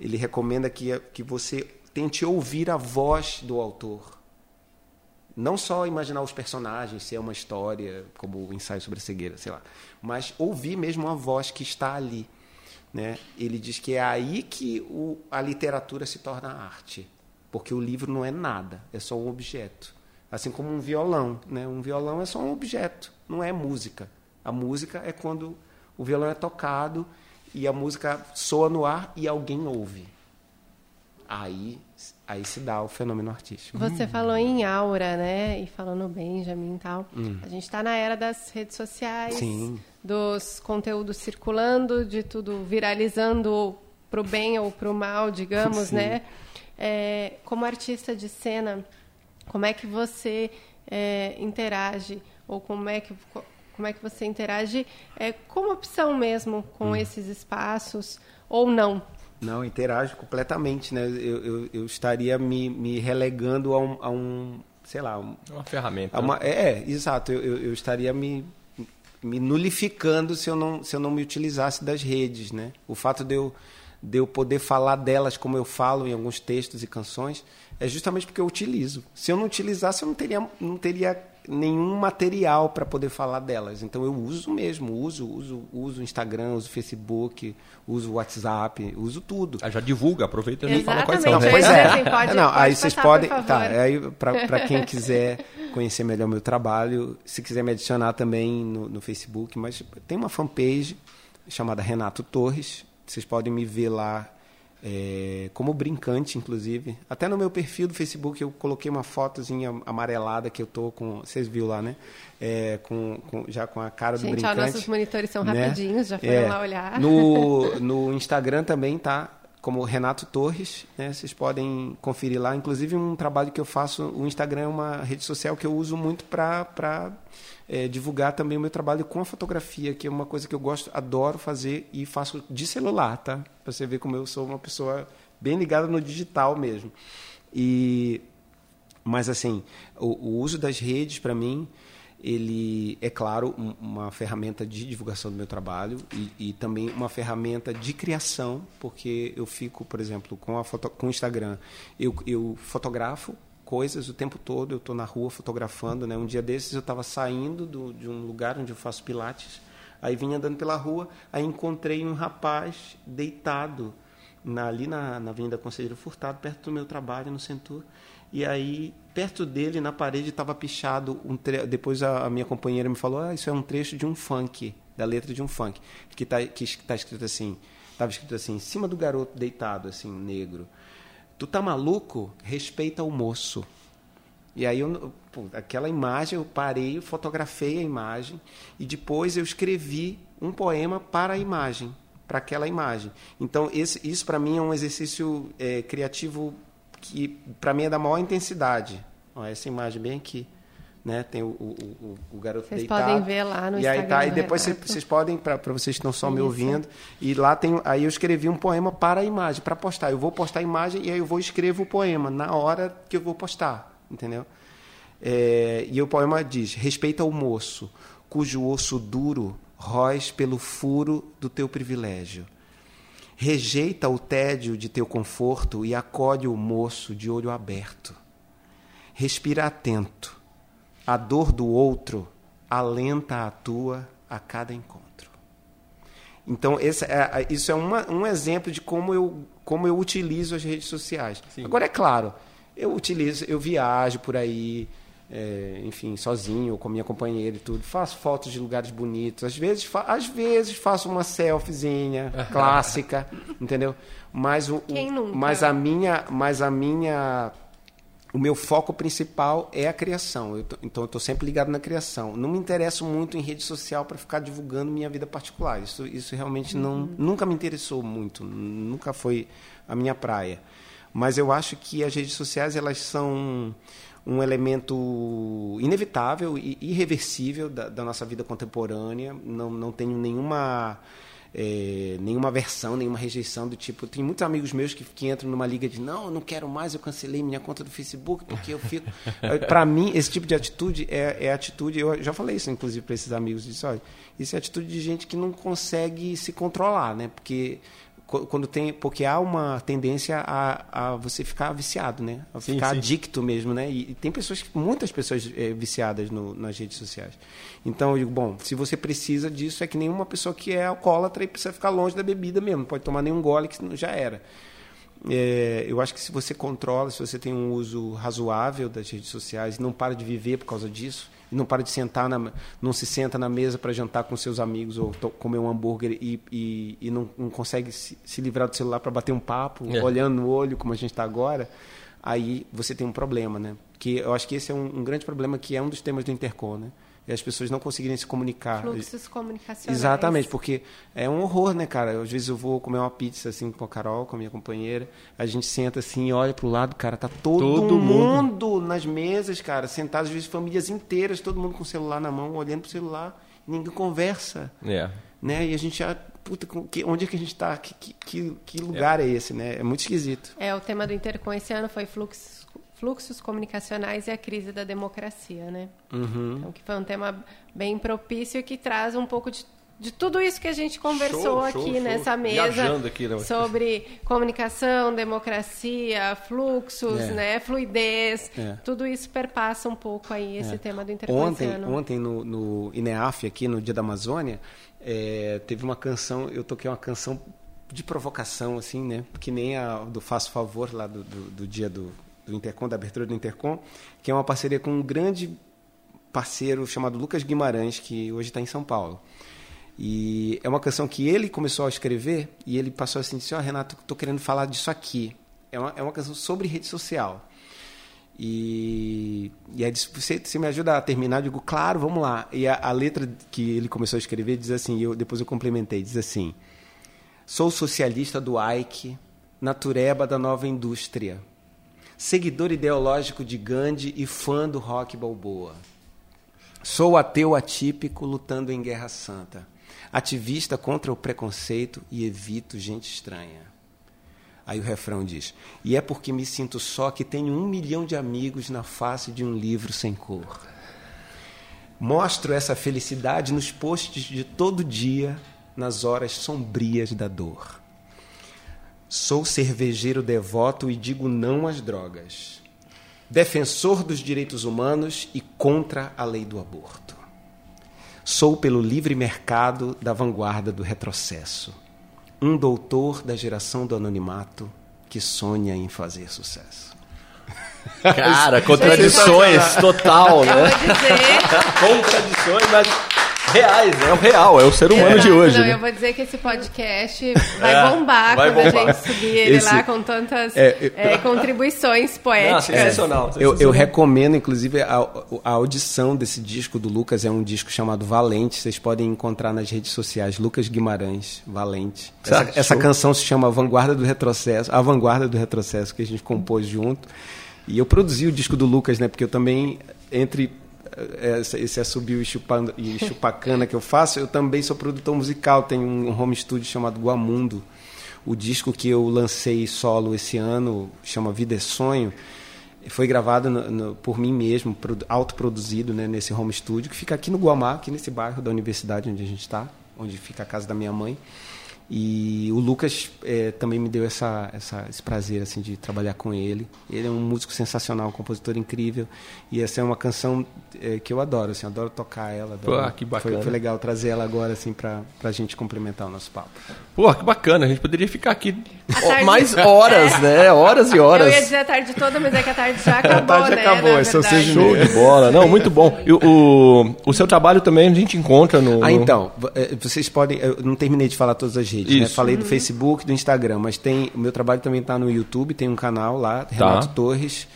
Ele recomenda que que você tente ouvir a voz do autor. Não só imaginar os personagens ser uma história como o ensaio sobre a cegueira sei lá mas ouvir mesmo a voz que está ali né ele diz que é aí que o, a literatura se torna arte porque o livro não é nada, é só um objeto. Assim como um violão, né? Um violão é só um objeto, não é música. A música é quando o violão é tocado e a música soa no ar e alguém ouve. Aí, aí se dá o fenômeno artístico. Você hum. falou em aura, né? E falando Benjamin e tal. Hum. A gente está na era das redes sociais, Sim. Dos conteúdos circulando, de tudo viralizando para o bem ou para o mal, digamos, Sim. né? É, como artista de cena, como é que você é, interage ou como é que como é que você interage é, como opção mesmo com hum. esses espaços ou não? Não, interajo completamente, né? Eu, eu, eu estaria me, me relegando a um, a um, sei lá... Um, uma ferramenta. Uma, é, é, exato. Eu, eu, eu estaria me, me nulificando se eu, não, se eu não me utilizasse das redes, né? O fato de eu de eu poder falar delas como eu falo em alguns textos e canções, é justamente porque eu utilizo. Se eu não utilizasse, eu não teria, não teria nenhum material para poder falar delas. Então eu uso mesmo, uso, uso, uso Instagram, uso Facebook, uso WhatsApp, uso tudo. Ah, já divulga, aproveita e fala quais são. Não, pois é. Assim, pode, não, pode aí vocês podem, tá, aí para quem quiser conhecer melhor meu trabalho, se quiser me adicionar também no, no Facebook, mas tem uma fanpage chamada Renato Torres, vocês podem me ver lá é, como brincante, inclusive. Até no meu perfil do Facebook eu coloquei uma fotozinha amarelada que eu tô com. Vocês viram lá, né? É, com, com, já com a cara Gente, do brincante. Gente, nossos monitores são né? rapidinhos, já foram é, lá olhar. No, no Instagram também tá como Renato Torres, né? Vocês podem conferir lá. Inclusive um trabalho que eu faço. O Instagram é uma rede social que eu uso muito para é, divulgar também o meu trabalho com a fotografia, que é uma coisa que eu gosto, adoro fazer e faço de celular, tá? Para você ver como eu sou uma pessoa bem ligada no digital mesmo. E mas assim, o, o uso das redes para mim ele é claro uma ferramenta de divulgação do meu trabalho e, e, também uma ferramenta de criação porque eu fico por exemplo com a foto, com o Instagram eu, eu fotografo coisas o tempo todo. Eu estou na rua fotografando. Né? Um dia desses eu estava saindo do, de um lugar onde eu faço pilates. Aí vim andando pela rua, aí encontrei um rapaz deitado na, ali na, na Avenida Conselheiro Furtado, perto do meu trabalho, no Centur. E aí, perto dele, na parede, estava pichado um tre... Depois a, a, minha companheira me falou: ah, isso é um trecho de um funk, da letra de um funk, que está que tá escrito assim. Estava escrito assim, em cima do garoto deitado, assim, negro. Tu tá maluco? Respeita o moço. E aí, eu, pô, aquela imagem, eu parei, fotografei a imagem e depois eu escrevi um poema para a imagem, para aquela imagem. Então, esse, isso para mim é um exercício é, criativo que para mim é da maior intensidade. Ó, essa imagem bem aqui né? Tem o, o, o, o garoto vocês deitado. Vocês podem ver lá no e Instagram. Aí tá, e depois vocês, vocês podem, para vocês que estão só me ouvindo, e lá tem. Aí eu escrevi um poema para a imagem, para postar. Eu vou postar a imagem e aí eu vou escrever o poema na hora que eu vou postar, entendeu? É, e o poema diz: Respeita o moço, cujo osso duro róis pelo furo do teu privilégio. Rejeita o tédio de teu conforto e acode o moço de olho aberto. Respira atento a dor do outro alenta a tua a cada encontro. Então, esse é, isso é uma, um exemplo de como eu, como eu utilizo as redes sociais. Sim. Agora, é claro, eu utilizo, eu viajo por aí, é, enfim, sozinho ou com minha companheira e tudo. Faço fotos de lugares bonitos. Às vezes, fa às vezes faço uma selfiezinha clássica, entendeu? Mas, o, Quem nunca? mas a minha, mas a minha o meu foco principal é a criação. Eu tô- então eu estou sempre ligado na criação. Não me interesso muito em rede social para ficar divulgando minha vida particular. Isso, isso realmente não, nunca me interessou muito. Nunca foi a minha praia. Mas eu acho que as redes sociais elas são um elemento inevitável e irreversível da, da nossa vida contemporânea. Não, não tenho nenhuma é, nenhuma versão, nenhuma rejeição do tipo. Tem muitos amigos meus que, que entram numa liga de não, eu não quero mais, eu cancelei minha conta do Facebook porque eu fico. para mim, esse tipo de atitude é, é atitude. Eu já falei isso, inclusive, para esses amigos. Disse, olha, isso é atitude de gente que não consegue se controlar, né? Porque quando tem porque há uma tendência a, a você ficar viciado né? A Sim, ficar sim. adicto mesmo né? E, e tem pessoas muitas pessoas eh, viciadas no, nas redes sociais. Então eu digo bom se você precisa disso é que nenhuma pessoa que é alcoólatra e precisa ficar longe da bebida mesmo não pode tomar nenhum gole que já era. É, eu acho que se você controla se você tem um uso razoável das redes sociais e não para de viver por causa disso não para de sentar na, não se senta na mesa para jantar com seus amigos ou comer um hambúrguer e, e, e não, não consegue se, se livrar do celular para bater um papo É. olhando no olho como a gente está agora aí você tem um problema né que eu acho que esse é um, um grande problema que é um dos temas do Intercom né e as pessoas não conseguirem se comunicar Fluxos comunicacionais. Exatamente, porque é um horror, né, cara? Às vezes eu vou comer uma pizza assim com a Carol, com a minha companheira, a gente senta assim, olha pro lado, cara, tá todo, Todo mundo. nas mesas, cara, sentados, às vezes famílias inteiras, todo mundo com o celular na mão, olhando pro celular, ninguém conversa, É. né? E a gente já, puta, onde é que a gente tá? Que, que, que, que lugar é. esse, né? É muito esquisito. É, o tema do Intercom esse ano foi fluxos, fluxos comunicacionais e a crise da democracia, né? Uhum. Então, que foi um tema bem propício e que traz um pouco de, de tudo isso que a gente conversou Show, aqui show, show. nessa mesa. Aqui, né? Sobre comunicação, democracia, fluxos, É. né? Fluidez. É. Tudo isso perpassa um pouco aí esse tema do Intercom esse Ontem, ontem no, no INEAF, aqui no Dia da Amazônia, é, teve uma canção, eu toquei uma canção de provocação, assim, né? Que nem a do Faço Favor, lá do, do, do dia do, do Intercom, da abertura do Intercom, que é uma parceria com um grande parceiro chamado Lucas Guimarães, que hoje está em São Paulo. E é uma canção que ele começou a escrever e ele passou assim, disse, ó, Renato, tô querendo falar disso aqui. É uma, é uma canção sobre rede social. E, e aí disse, você, você me ajuda a terminar? Eu digo, claro, vamos lá. E a, a letra que ele começou a escrever diz assim, eu, depois eu complementei, diz assim, sou socialista do Ike, natureba da nova indústria, seguidor ideológico de Gandhi e fã do rock balboa. Sou ateu atípico lutando em guerra santa, ativista contra o preconceito e evito gente estranha. Aí o refrão diz: E é porque me sinto só que tenho um milhão de amigos na face de um livro sem cor. Mostro essa felicidade nos posts de todo dia, nas horas sombrias da dor. Sou cervejeiro devoto e digo não às drogas. Defensor dos direitos humanos e contra a lei do aborto. Sou pelo livre mercado da vanguarda do retrocesso. Um doutor da geração do anonimato que sonha em fazer sucesso. Cara, contradições total, Eu né? Contradições, mas reais, é o real, é o ser humano de hoje. Não, né? eu vou dizer que esse podcast vai É, bombar vai quando bombar. a gente subir ele Esse- lá com tantas É, eu- é, contribuições Não, poéticas. sensacional. Eu, sensacional. eu recomendo, inclusive, a, a audição desse disco do Lucas. É um disco chamado Valente. Vocês podem encontrar nas redes sociais. Lucas Guimarães, Valente. Essa, essa canção se chama Vanguarda do Retrocesso. A Vanguarda do Retrocesso, que a gente compôs junto. E eu produzi o disco do Lucas, né? Porque eu também, entre esse assobio e, chupando, e chupacana que eu faço, eu também sou produtor musical. Tenho um home studio chamado Guamundo. O disco que eu lancei solo esse ano chama Vida é Sonho. Foi gravado no- no- por mim mesmo, produ- autoproduzido né, nesse home studio, que fica aqui no Guamá, aqui nesse bairro da universidade onde a gente está, onde fica a casa da minha mãe. E o Lucas é, também me deu essa, essa, esse prazer assim de trabalhar com ele. Ele é um músico sensacional, um compositor incrível. E essa é uma canção é, que eu adoro, assim, adoro tocar ela. Adoro. Pô, que bacana. Foi, foi, legal trazer ela agora assim para a gente complementar o nosso papo. Pô, que bacana. A gente poderia ficar aqui mais horas, é. né? Horas e horas. Eu ia dizer a tarde toda, mas é que a tarde já acabou, a tarde né? acabou, é só seja Show de bola. Não, muito bom. E o, o, seu trabalho também a gente encontra no... Ah, então. Vocês podem... Eu não terminei de falar todas as redes, né? Falei do Facebook, do Instagram, mas tem o meu trabalho também está no YouTube, tem um canal lá, Renato tá. Torres.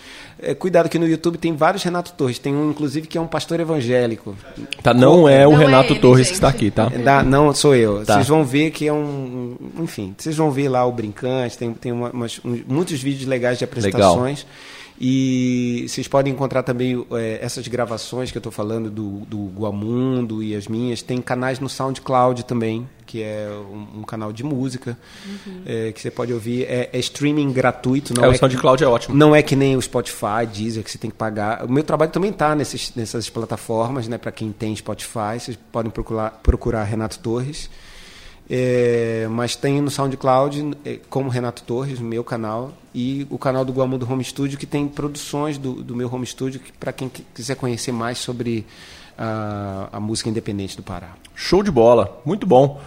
É, cuidado que no YouTube tem vários Renato Torres, tem um inclusive que é um pastor evangélico. Tá, não é o não Renato é ele, Torres gente. que está aqui, tá? Da, não, sou eu. Tá. Vocês vão ver que é um, enfim, vocês vão ver lá o brincante, tem, tem uma, umas, um, muitos vídeos legais de apresentações. Legal. E vocês podem encontrar também é, essas gravações que eu estou falando do, do Guamundo e as minhas. Tem canais no SoundCloud também, que é um, um canal de música, uhum. é, que você pode ouvir. É, é streaming gratuito. Não é, é o SoundCloud que, é ótimo. Não é que nem o Spotify, Deezer, que você tem que pagar. O meu trabalho também está nessas plataformas, né? Para quem tem Spotify, vocês podem procurar, procurar Renato Torres. É, mas tem no SoundCloud, é, como Renato Torres, meu canal, e o canal do Guamu do Home Studio, que tem produções do, do meu home studio, para quem quiser conhecer mais sobre a, a música independente do Pará. Show de bola, muito bom.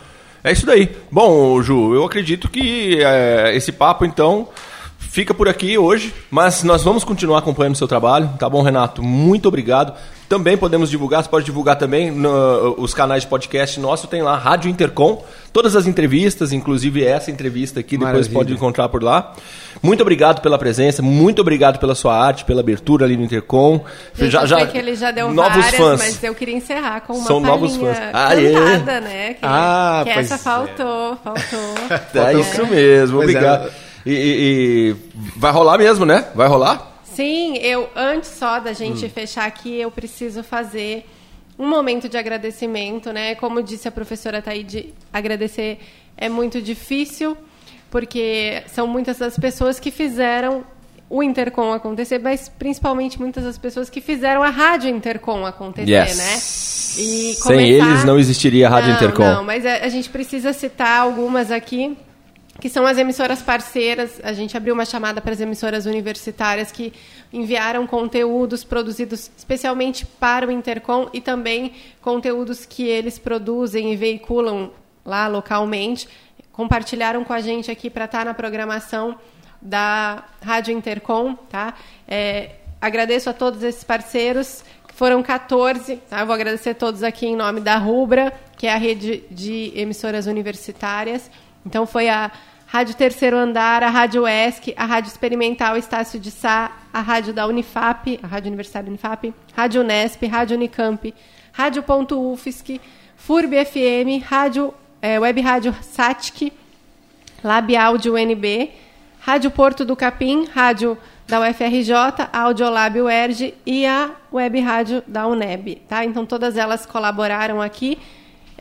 É isso daí. Bom, Ju, eu acredito que é, esse papo, então, fica por aqui hoje, mas nós vamos continuar acompanhando o seu trabalho, tá bom, Renato? Muito obrigado. Também podemos divulgar, você pode divulgar também no, os canais de podcast nosso, tem lá Rádio Intercom, todas as entrevistas, inclusive essa entrevista aqui, depois Maravilha. pode encontrar por lá. Muito obrigado pela presença, muito obrigado pela sua arte, pela abertura ali no Intercom. Gente, já, já, que ele já deu novos várias, fãs. mas eu queria encerrar com uma São novos fãs. Ah, cantada, né? Que, ah, que essa é. faltou, faltou. É isso mesmo, pois é. obrigado. É. E, e, e vai rolar mesmo, né? Vai rolar? Sim, eu antes só da gente hum. fechar aqui, eu preciso fazer um momento de agradecimento, né? Como disse a professora Taide, agradecer é muito difícil, porque são muitas das pessoas que fizeram o Intercom acontecer, mas principalmente muitas das pessoas que fizeram a Rádio Intercom acontecer, yes. né? E começar... Sem eles não existiria a Rádio não, Intercom. Não, mas a, a gente precisa citar algumas aqui que são as emissoras parceiras. A gente abriu uma chamada para as emissoras universitárias que enviaram conteúdos produzidos especialmente para o Intercom e também conteúdos que eles produzem e veiculam lá localmente. Compartilharam com a gente aqui para estar na programação da Rádio Intercom. Tá? É, agradeço a todos esses parceiros. Foram 14, tá? Eu vou agradecer todos aqui em nome da Rubra, que é a rede de emissoras universitárias. Então foi a Rádio Terceiro Andar, a Rádio ESC, a Rádio Experimental Estácio de Sá, a Rádio da Unifap, a Rádio Universitária Unifap, Rádio Unesp, Rádio Unicamp, Rádio Ponto UFSC, FURB FM, Rádio, é, Web Rádio SATIC, Lab Áudio UNB, Rádio Porto do Capim, Rádio da UFRJ, Audiolab UERJ e a Web Rádio da UNEB. Tá? Então, todas elas colaboraram aqui.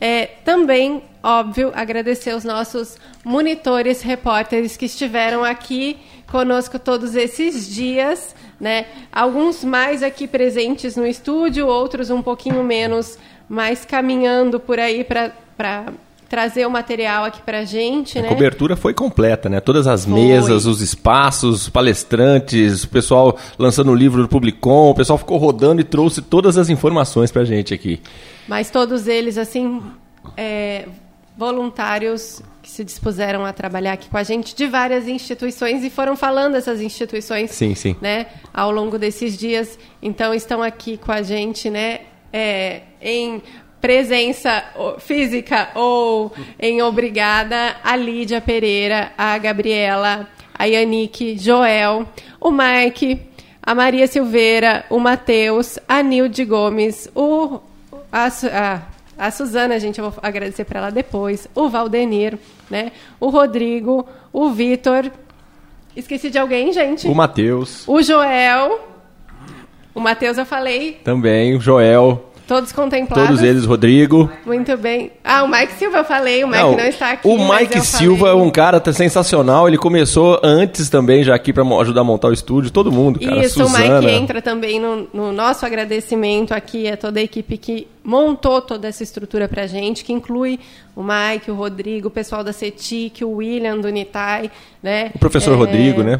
É, também, óbvio, agradecer os nossos monitores, repórteres que estiveram aqui conosco todos esses dias, né? Alguns mais aqui presentes no estúdio, outros um pouquinho menos, mais caminhando por aí para trazer o material aqui para a gente, a né? Cobertura foi completa, né? Todas as foi. mesas, os espaços, palestrantes, o pessoal lançando o livro do Publicom, o pessoal ficou rodando e trouxe todas as informações para a gente aqui. Mas todos eles, assim, é, voluntários que se dispuseram a trabalhar aqui com a gente de várias instituições e foram falando essas instituições, sim, sim. né, ao longo desses dias. Então estão aqui com a gente, né, é, em presença física ou em obrigada a Lídia Pereira, a Gabriela, a Yannick, Joel, o Mike, a Maria Silveira, o Matheus, a Nilde Gomes, o a, a, a Suzana, gente, eu vou agradecer para ela depois. O Valdenir, né? O Rodrigo, o Vitor. Esqueci de alguém, gente? O Matheus. O Joel. O Matheus eu falei. Também, o Joel. Todos contemplados. Todos eles, Rodrigo. Muito bem. Ah, o Mike Silva eu falei, o Mike não, está aqui. O Mike Silva é um cara tá sensacional. Ele começou antes também já aqui para ajudar a montar o estúdio. Todo mundo, cara. Isso, Suzana. o Mike entra também no, no, nosso agradecimento aqui a toda a equipe que montou toda essa estrutura pra gente, que inclui o Mike, o Rodrigo, o pessoal da CETIC, o William do Nitai, né? O professor é... Rodrigo, né?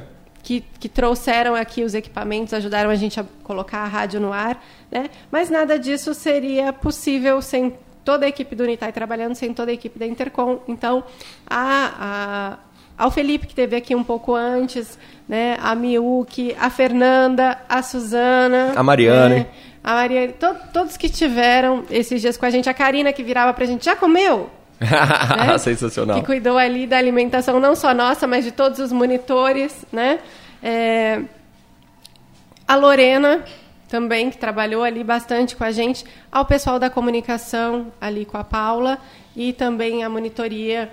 Que, que, trouxeram aqui os equipamentos, ajudaram a gente a colocar a rádio no ar, né? Mas nada disso seria possível sem toda a equipe do Unitai trabalhando, sem toda a equipe da Intercom. Então, a, a, ao Felipe, que esteve aqui um pouco antes, né? a Miuki, a Fernanda, a Suzana. A Mariane. Né? A Mariane, to, todos que tiveram esses dias com a gente. A Karina, que virava para a gente, já comeu? né? Sensacional. Que cuidou ali da alimentação não só nossa, mas de todos os monitores, né? É... A Lorena também, que trabalhou ali bastante com a gente, ao pessoal da comunicação ali com a Paula e também a monitoria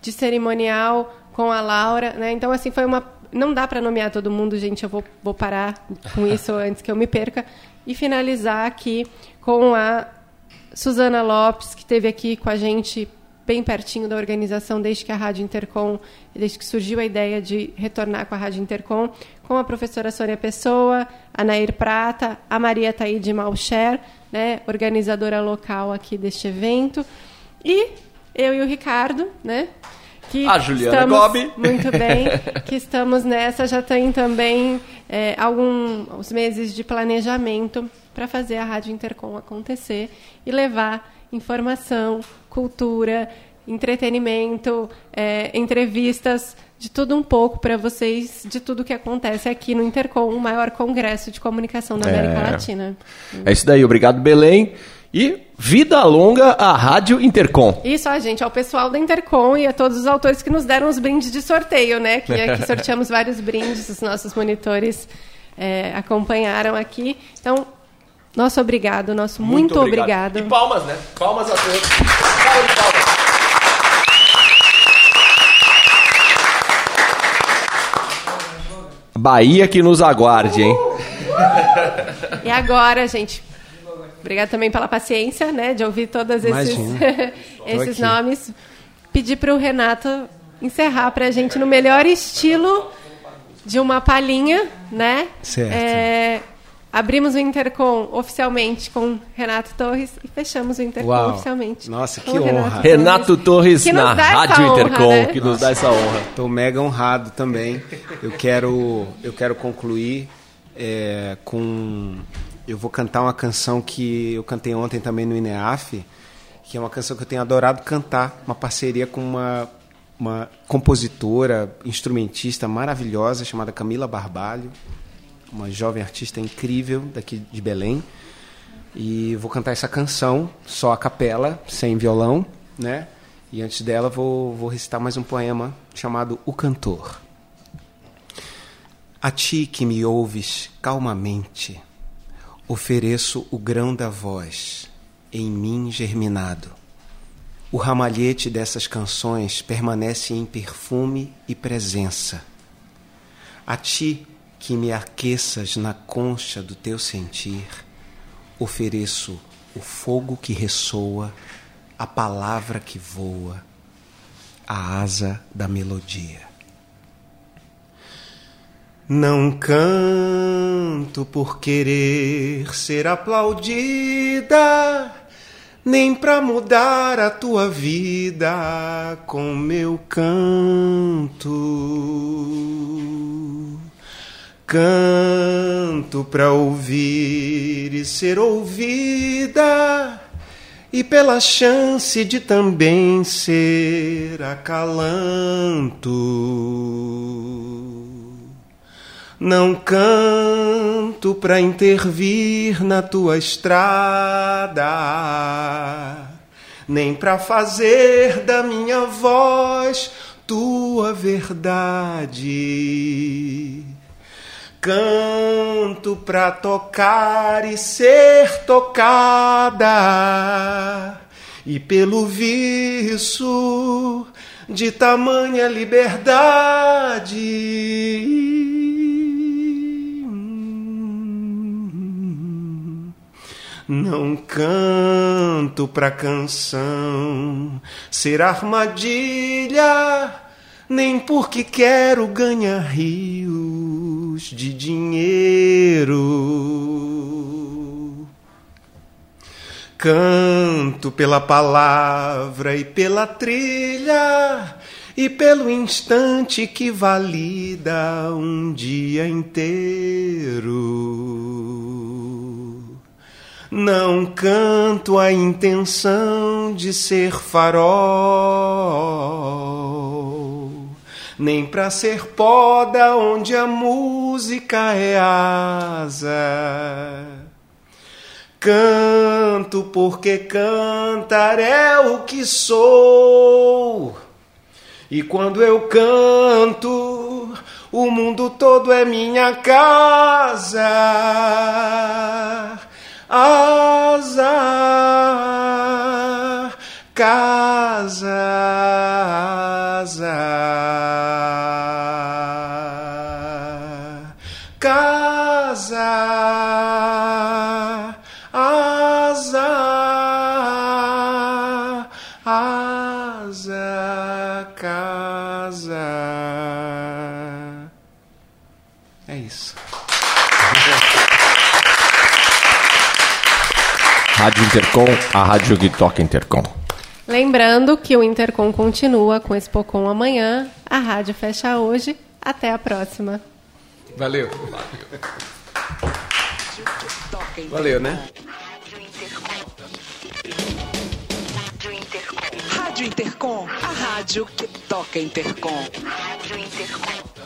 de cerimonial com a Laura, né? Então assim foi uma não dá para nomear todo mundo, gente, eu vou, vou parar com isso antes que eu me perca e finalizar aqui com a Suzana Lopes, que esteve aqui com a gente bem pertinho da organização desde que a Rádio Intercom, desde que surgiu a ideia de retornar com a Rádio Intercom, com a professora Sônia Pessoa, a Nair Prata, a Maria Taíde Malcher, né, organizadora local aqui deste evento, e eu e o Ricardo, né, que a Juliana estamos, Gobi. Muito bem, que estamos nessa, já tem também é, alguns meses de planejamento para fazer a Rádio Intercom acontecer e levar informação, cultura, entretenimento, é, entrevistas, de tudo um pouco para vocês, de tudo que acontece aqui no Intercom, o maior congresso de comunicação da América é. Latina. É isso daí, obrigado Belém. E vida longa à Rádio Intercom. Isso, a gente, ao pessoal da Intercom e a todos os autores que nos deram os brindes de sorteio, né? Que aqui sorteamos vários brindes, os nossos monitores é, acompanharam aqui. Então, nosso obrigado, nosso muito, muito obrigado. obrigado. E palmas, né? Palmas a todos. Palmas, palmas. Bahia que nos aguarde, hein? E agora, gente, obrigado também pela paciência, né, de ouvir todos esses, esses nomes. Pedir para o Renato encerrar para a gente no melhor estilo de uma palhinha, né? Certo. É, Abrimos o Intercom oficialmente com Renato Torres e fechamos o Intercom Uau. oficialmente. Nossa, que honra. Renato, Renato Torres, na Rádio honra, Intercom, né? que nos dá essa honra. Estou mega honrado também. Eu quero, eu quero concluir é, com. Eu vou cantar uma canção que eu cantei ontem também no INEAF, que é uma canção que eu tenho adorado cantar, uma parceria com uma, uma compositora, instrumentista maravilhosa chamada Camila Barbalho uma jovem artista incrível daqui de Belém. E vou cantar essa canção só a capela, sem violão, né? E antes dela vou, vou recitar mais um poema chamado O Cantor. A ti que me ouves calmamente, ofereço o grão da voz, em mim germinado. O ramalhete dessas canções permanece em perfume e presença. A ti que me aqueças na concha do teu sentir, ofereço o fogo que ressoa, a palavra que voa, a asa da melodia. Não canto por querer ser aplaudida, nem para mudar a tua vida com meu canto. Canto para ouvir e ser ouvida, e pela chance de também ser acalanto. Não canto para intervir na tua estrada, nem para fazer da minha voz tua verdade Canto pra tocar e ser tocada, e pelo viço de tamanha liberdade. Não canto pra canção ser armadilha, nem porque quero ganhar rios de dinheiro. Canto pela palavra e pela trilha e pelo instante que valida um dia inteiro. Não canto a intenção de ser farol, nem pra ser poda onde a música é asa. Canto porque cantar é o que sou e quando eu canto, o mundo todo é minha casa. Asa, casa, asa. Casa, asa, asa, casa. É isso. Rádio Intercom, a rádio que toca Intercom. Lembrando que o Intercom continua com Expocom amanhã, a rádio fecha hoje. Até a próxima. Valeu. Rádio que toca Intercom. Valeu, né? Rádio Intercom, a rádio que toca Intercom. Rádio Intercom.